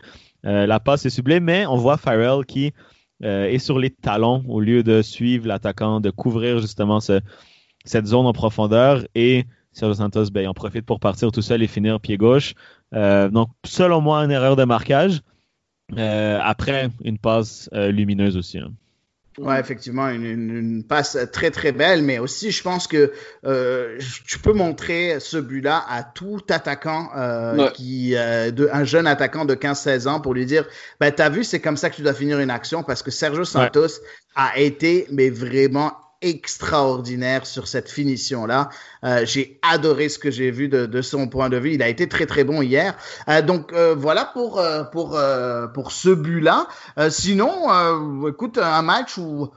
Euh, la passe est sublime, mais on voit Farrell qui euh, est sur les talons au lieu de suivre l'attaquant, de couvrir justement cette zone en profondeur. Et Sergio Santos, ben, il en profite pour partir tout seul et finir pied gauche. donc, selon moi, une erreur de marquage. après, une passe lumineuse aussi. Hein.
Ouais, effectivement, une, une, passe très très belle, mais aussi je pense que euh, tu peux montrer ce but-là à tout attaquant euh, qui, euh, de, un jeune attaquant de 15-16 ans pour lui dire, ben t'as vu, c'est comme ça que tu dois finir une action parce que Sergio Santos a été mais vraiment extraordinaire sur cette finition-là. Euh, j'ai adoré ce que j'ai vu de, de, son point de vue. Il a été très très bon hier. Euh, donc euh, voilà pour euh, pour euh, pour ce but-là. sinon, écoute, un match où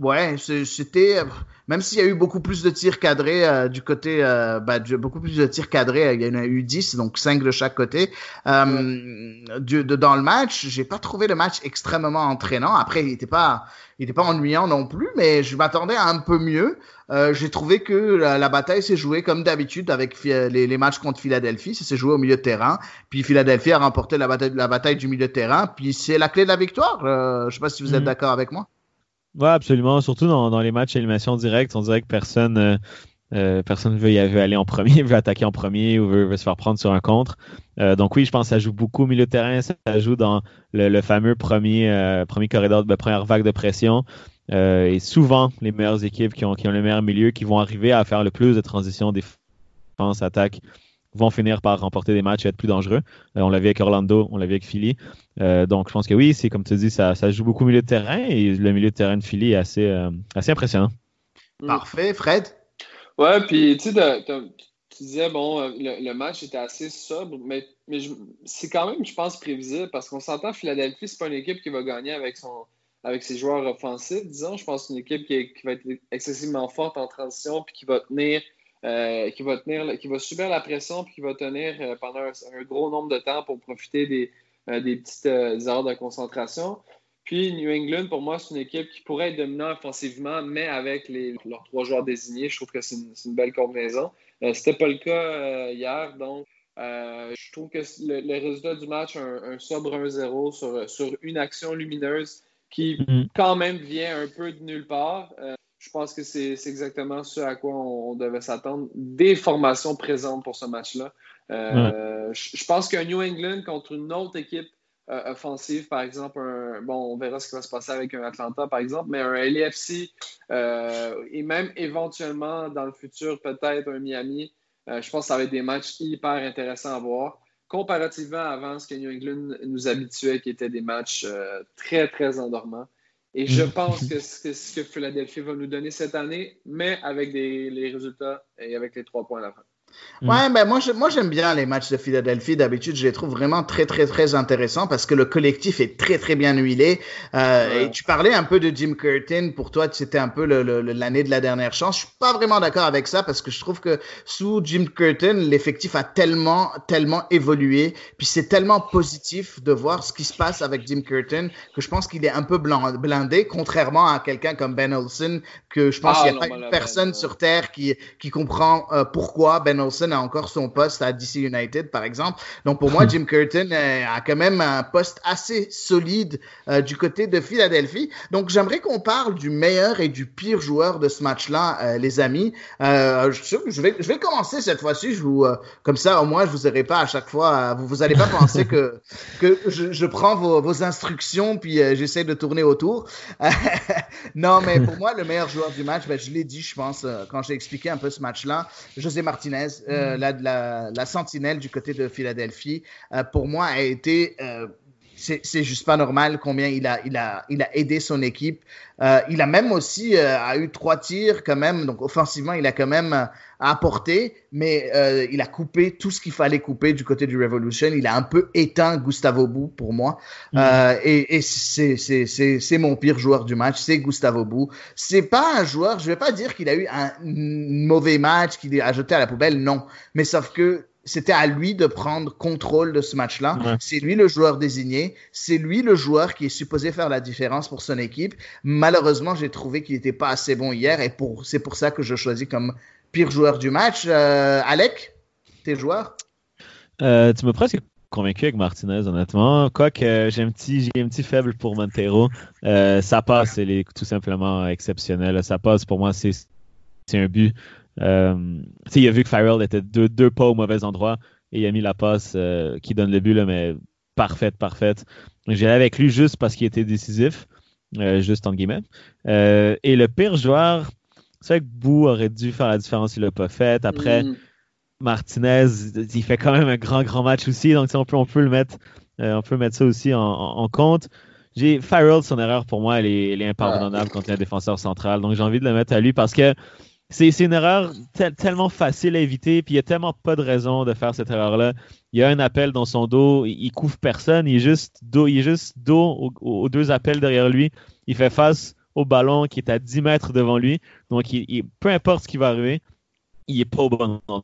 ouais, c'était même s'il y a eu beaucoup plus de tirs cadrés euh, du côté, euh, bah, beaucoup plus de tirs cadrés, il y en a eu 10, donc 5 de chaque côté. Euh, de, dans le match, j'ai pas trouvé le match extrêmement entraînant. Après, il était pas, il était pas ennuyant non plus, mais je m'attendais à un peu mieux. Euh, j'ai trouvé que la, bataille s'est jouée comme d'habitude avec les, les, matchs contre Philadelphie. Ça s'est joué au milieu de terrain. Puis Philadelphie a remporté la bataille, la bataille du milieu de terrain. Puis c'est la clé de la victoire. Euh, je sais pas si vous êtes mm. d'accord avec moi.
Oui, absolument. Surtout dans, dans les matchs élimination directe, on dirait que personne euh, euh personne veut y aller en premier, veut attaquer en premier ou veut, se faire prendre sur un contre. Euh, donc oui, je pense que ça joue beaucoup au milieu de terrain, ça joue dans le, le fameux premier, euh, premier corridor de première vague de pression. et souvent, les meilleures équipes qui ont, qui ont le meilleur milieu, qui vont arriver à faire le plus de transitions défense-attaque, vont finir par remporter des matchs et être plus dangereux. Euh, on l'a vu avec Orlando, on l'a vu avec Philly. Euh, donc, je pense que oui, c'est comme tu dis, ça, ça, joue beaucoup au milieu de terrain et le milieu de terrain de Philly est assez, euh, assez impressionnant.
Mm. Parfait, Fred?
Ouais, puis tu sais, tu disais, bon, le, match était assez sobre, mais, mais c'est quand même, je pense, prévisible parce qu'on s'entend, Philadelphie, c'est pas une équipe qui va gagner avec son avec ses joueurs offensifs, disons. Je pense que c'est une équipe qui, qui, va être excessivement forte en transition puis qui va tenir euh, qui va tenir, qui va subir la pression puis qui va tenir euh, pendant un, gros nombre de temps pour profiter des, euh, des petites heures de concentration. Puis New England, pour moi, c'est une équipe qui pourrait être dominante offensivement, mais avec les, leurs trois joueurs désignés, je trouve que c'est une, belle combinaison. Ce C'était pas le cas hier, donc je trouve que le, résultat du match, un, un sobre 1-0 sur, sur une action lumineuse qui mm-hmm. quand même vient un peu de nulle part je pense que c'est exactement ce à quoi on, devait s'attendre. Des formations présentes pour ce match-là. Euh, je, pense qu'un New England contre une autre équipe euh, offensive, par exemple, bon, on verra ce qui va se passer avec un Atlanta, par exemple, mais un LAFC euh, et même éventuellement dans le futur, peut-être un Miami, je pense que ça va être des matchs hyper intéressants à voir. comparativement avant ce que New England nous habituait, qui étaient des matchs très, très endormants. Et je mm. pense que c'est ce que Philadelphie va nous donner cette année, mais avec les résultats et avec les trois points à la fin.
Mm. Ouais, ben moi, moi j'aime bien les matchs de Philadelphie. D'habitude, je les trouve vraiment très, très, très intéressants parce que le collectif est très, très bien huilé. Euh, Et tu parlais un peu de Jim Curtin. Pour toi, c'était un peu l'année de la dernière chance. Je suis pas vraiment d'accord avec ça parce que je trouve que sous Jim Curtin, l'effectif a tellement, tellement évolué. Puis c'est tellement positif de voir ce qui se passe avec Jim Curtin que je pense qu'il est un peu blindé, contrairement à quelqu'un comme Ben Olsen que je pense ah, qu'il n'y a pas une personne sur Terre qui, qui comprend euh, pourquoi Ben Olsen a encore son poste à DC United, par exemple. Donc pour moi, Jim Curtin euh, a quand même un poste assez solide euh, du côté de Philadelphie. Donc j'aimerais qu'on parle du meilleur et du pire joueur de ce match-là, les amis. je, vais, je vais commencer cette fois-ci. Je vous, comme ça, au moins, je vous aurai pas à chaque fois. vous vous allez pas penser que que je, je prends vos, vos, instructions puis j'essaie de tourner autour. non, mais pour moi, le meilleur joueur du match, ben, je l'ai dit, je pense, euh, quand j'ai expliqué un peu ce match-là. José Martinez, euh, mm. la, la, sentinelle du côté de Philadelphie, euh, pour moi, a été c'est juste pas normal combien il a, il a, il a aidé son équipe. Euh, il a même aussi euh, a eu trois tirs quand même, donc offensivement il a quand même euh, apporté, mais euh, il a coupé tout ce qu'il fallait couper du côté du Revolution. Il a un peu éteint Gustavo Bou pour moi, mm. et, et c'est mon pire joueur du match, c'est Gustavo Bou. C'est pas un joueur, je vais pas dire qu'il a eu un mauvais match, qu'il a jeté à la poubelle, non, mais sauf que c'était à lui de prendre contrôle de ce match-là. C'est lui le joueur désigné. C'est lui le joueur qui est supposé faire la différence pour son équipe. Malheureusement, j'ai trouvé qu'il n'était pas assez bon hier et pour, c'est pour ça que je choisis comme pire joueur du match. Euh, Alec, tes joueurs?
Euh, tu m'as presque convaincu avec Martinez, honnêtement. Quoique j'ai un petit, j'ai un petit faible pour Montero. Euh, ça passe, elle est tout simplement exceptionnelle. Ça passe pour moi, c'est, c'est un but. Euh, il a vu que Farrell était deux, deux, pas au mauvais endroit et il a mis la passe euh, qui donne le but, là, mais parfaite, parfaite. J'ai avec lui juste parce qu'il était décisif, euh, juste en guillemets. Euh, et le pire joueur, c'est vrai que Bou aurait dû faire la différence, il l'a pas fait. Après, mm. Martinez, il fait quand même un grand, grand match aussi, donc on peut, on peut le mettre, on peut mettre ça aussi en, en compte. J'ai Farrell, son erreur pour moi, elle est, elle est impardonnable contre un défenseur central, donc j'ai envie de le mettre à lui parce que c'est une erreur tellement facile à éviter, puis il n'y a tellement pas de raison de faire cette erreur-là. Il y a un appel dans son dos, il, couvre personne, il est juste dos, aux, deux appels derrière lui. Il fait face au ballon qui est à 10 mètres devant lui. Donc, peu importe ce qui va arriver, il n'est pas au bon endroit.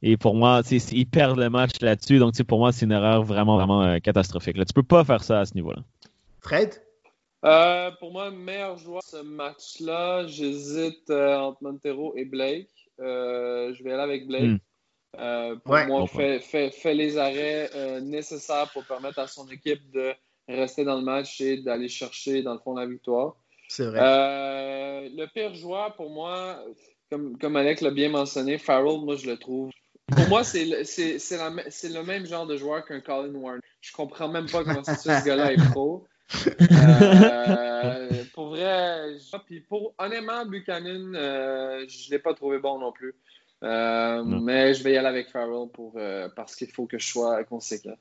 Et pour moi, il perd le match là-dessus. Donc, pour moi, c'est une erreur vraiment, vraiment euh, catastrophique. Tu peux pas faire ça à ce niveau-là.
Fred?
Euh, pour moi, meilleur joueur de ce match-là, j'hésite euh, entre Montero et Blake. Euh, je vais aller avec Blake. Hmm. pour moi, fait, fait, fait, les arrêts nécessaires pour permettre à son équipe de rester dans le match et d'aller chercher, dans le fond, la victoire.
C'est vrai.
le pire joueur, pour moi, comme, comme Alec l'a bien mentionné, Farrell, moi, je le trouve. Pour moi, c'est le, le même genre de joueur qu'un Colin Warren. Je comprends même pas comment ce gars-là est pro. Euh, pour vrai, puis pour, honnêtement, Buchanan, euh, je ne l'ai pas trouvé bon non plus. Euh, mais je vais y aller avec Farrell pour, parce qu'il faut que je sois conséquent.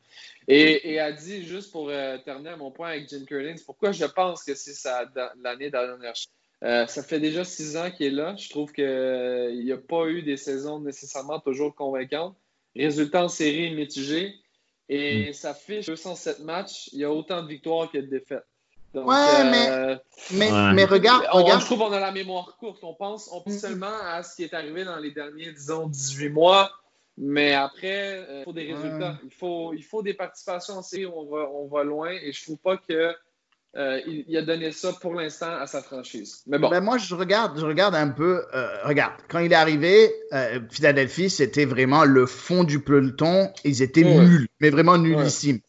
Et, et a dit, juste pour terminer mon point avec Jim Curlin, pourquoi je pense que c'est l'année dernière? ça fait déjà six ans qu'il est là. Je trouve qu'il n'y a pas eu des saisons nécessairement toujours convaincantes. Résultat en série mitigé. Et ça fait 207 matchs, il y a autant de victoires que de défaites.
ouais, euh, mais, mais, regarde,
Je trouve qu'on a la mémoire courte. On pense, on pense mm. seulement à ce qui est arrivé dans les derniers, disons, 18 mois. Mais après, euh, il faut des résultats. Il, faut, il faut des participations en série. On va, on va loin. Et je trouve pas que euh, il, a donné ça pour l'instant à sa franchise. Mais bon.
Ben moi, je regarde, je regarde un peu. Euh, regarde, quand il est arrivé, euh, Philadelphie, c'était vraiment le fond du peloton. Ils étaient nuls, mais vraiment nullissimes.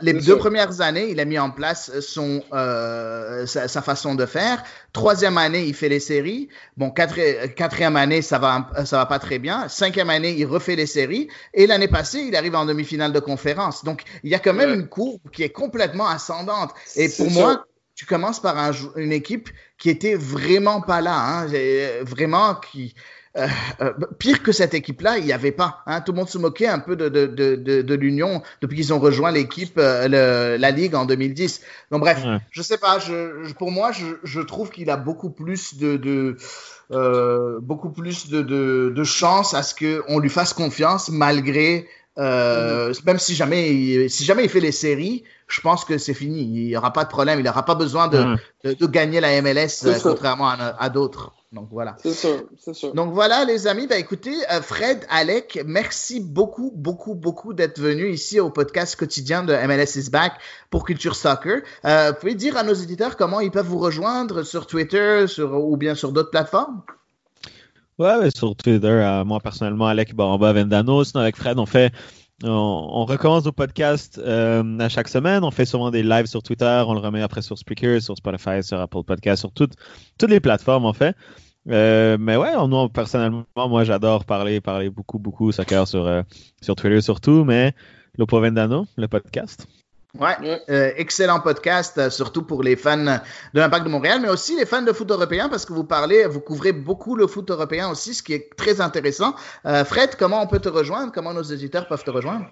Les deux premières années, il a mis en place son, sa, sa, façon de faire. Troisième année, il fait les séries. Bon, quatrième année, ça va, ça va pas très bien. Cinquième année, il refait les séries. Et l'année passée, il arrive en demi-finale de conférence. Donc, il y a quand même une courbe qui est complètement ascendante. Et pour moi, tu commences par un, une équipe qui était vraiment pas là, hein, vraiment qui euh, euh, pire que cette équipe-là, il n'y avait pas. Hein. Tout le monde se moquait un peu de, de, de, de, l'Union depuis qu'ils ont rejoint l'équipe, euh, la Ligue en 2010. Donc bref, je sais pas. Je, pour moi, je, je trouve qu'il a beaucoup plus de, de beaucoup plus de, de, de chance à ce qu'on lui fasse confiance malgré euh, même si jamais, il, si jamais il fait les séries, je pense que c'est fini. Il n'y aura pas de problème. Il n'aura pas besoin de, de, gagner la MLS euh, contrairement à, d'autres. Donc voilà.
C'est sûr, c'est sûr.
Donc voilà, les amis. Bah, écoutez, euh, Fred, Alec, merci beaucoup, beaucoup, beaucoup d'être venu ici au podcast quotidien de MLS is Back pour Culture Soccer. vous pouvez dire à nos éditeurs comment ils peuvent vous rejoindre sur Twitter sur, ou bien sur d'autres plateformes?
Ouais, sur Twitter, euh, moi personnellement, Alec Baramba Vendano. Sinon, avec Fred, on fait. On, recommence nos podcasts euh, à chaque semaine. On fait souvent des lives sur Twitter. On le remet après sur Spreaker, sur Spotify, sur Apple Podcasts, sur toutes, toutes les plateformes, en fait. Euh, mais ouais, nous, personnellement, moi, j'adore parler, parler beaucoup, beaucoup soccer sur, sur Twitter surtout. Mais Lopo Vendano, le podcast.
Ouais, euh, excellent podcast, euh, surtout pour les fans de l'Impact de Montréal, mais aussi les fans de foot européen, parce que vous parlez, vous couvrez beaucoup le foot européen aussi, ce qui est très intéressant. Euh, Fred, comment on peut te rejoindre? Comment nos éditeurs peuvent te rejoindre?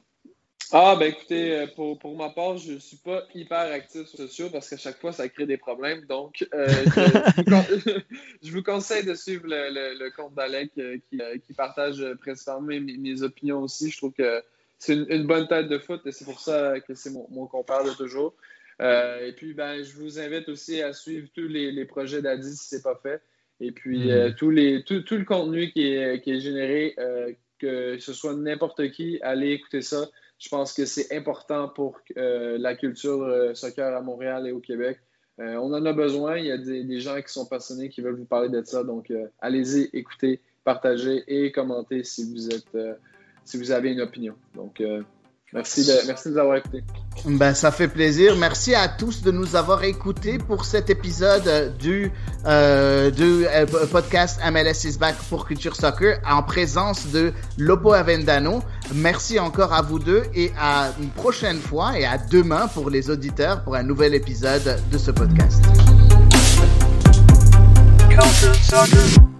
Ah, ben écoutez, pour, pour ma part, je ne suis pas hyper actif sur les sociaux parce qu'à chaque fois, ça crée des problèmes. Donc, je, vous conseille de suivre le, le, compte d'Alec qui, qui, partage principalement mes, mes, opinions aussi. Je trouve que c'est une, bonne tête de foot et c'est pour ça que c'est mon, mon, compère de toujours. Euh, et puis, ben, je vous invite aussi à suivre tous les, projets d'Adi si ce n'est pas fait. Et puis, mm. euh, tous les, tout, le contenu qui est, qui est généré, euh, que ce soit n'importe qui, allez écouter ça. Je pense que c'est important pour la culture soccer à Montréal et au Québec. on en a besoin. Il y a des, des, gens qui sont passionnés qui veulent vous parler de ça. Donc, allez-y, écoutez, partagez et commentez si vous êtes si vous avez une opinion. Donc, euh, merci, de, merci de nous avoir écoutés.
Ben, ça fait plaisir. Merci à tous de nous avoir écoutés pour cet épisode du, euh, du euh, podcast MLS is back pour Culture Soccer en présence de Lopo Avendano. Merci encore à vous deux et à une prochaine fois et à demain pour les auditeurs pour un nouvel épisode de ce podcast. Culture Soccer.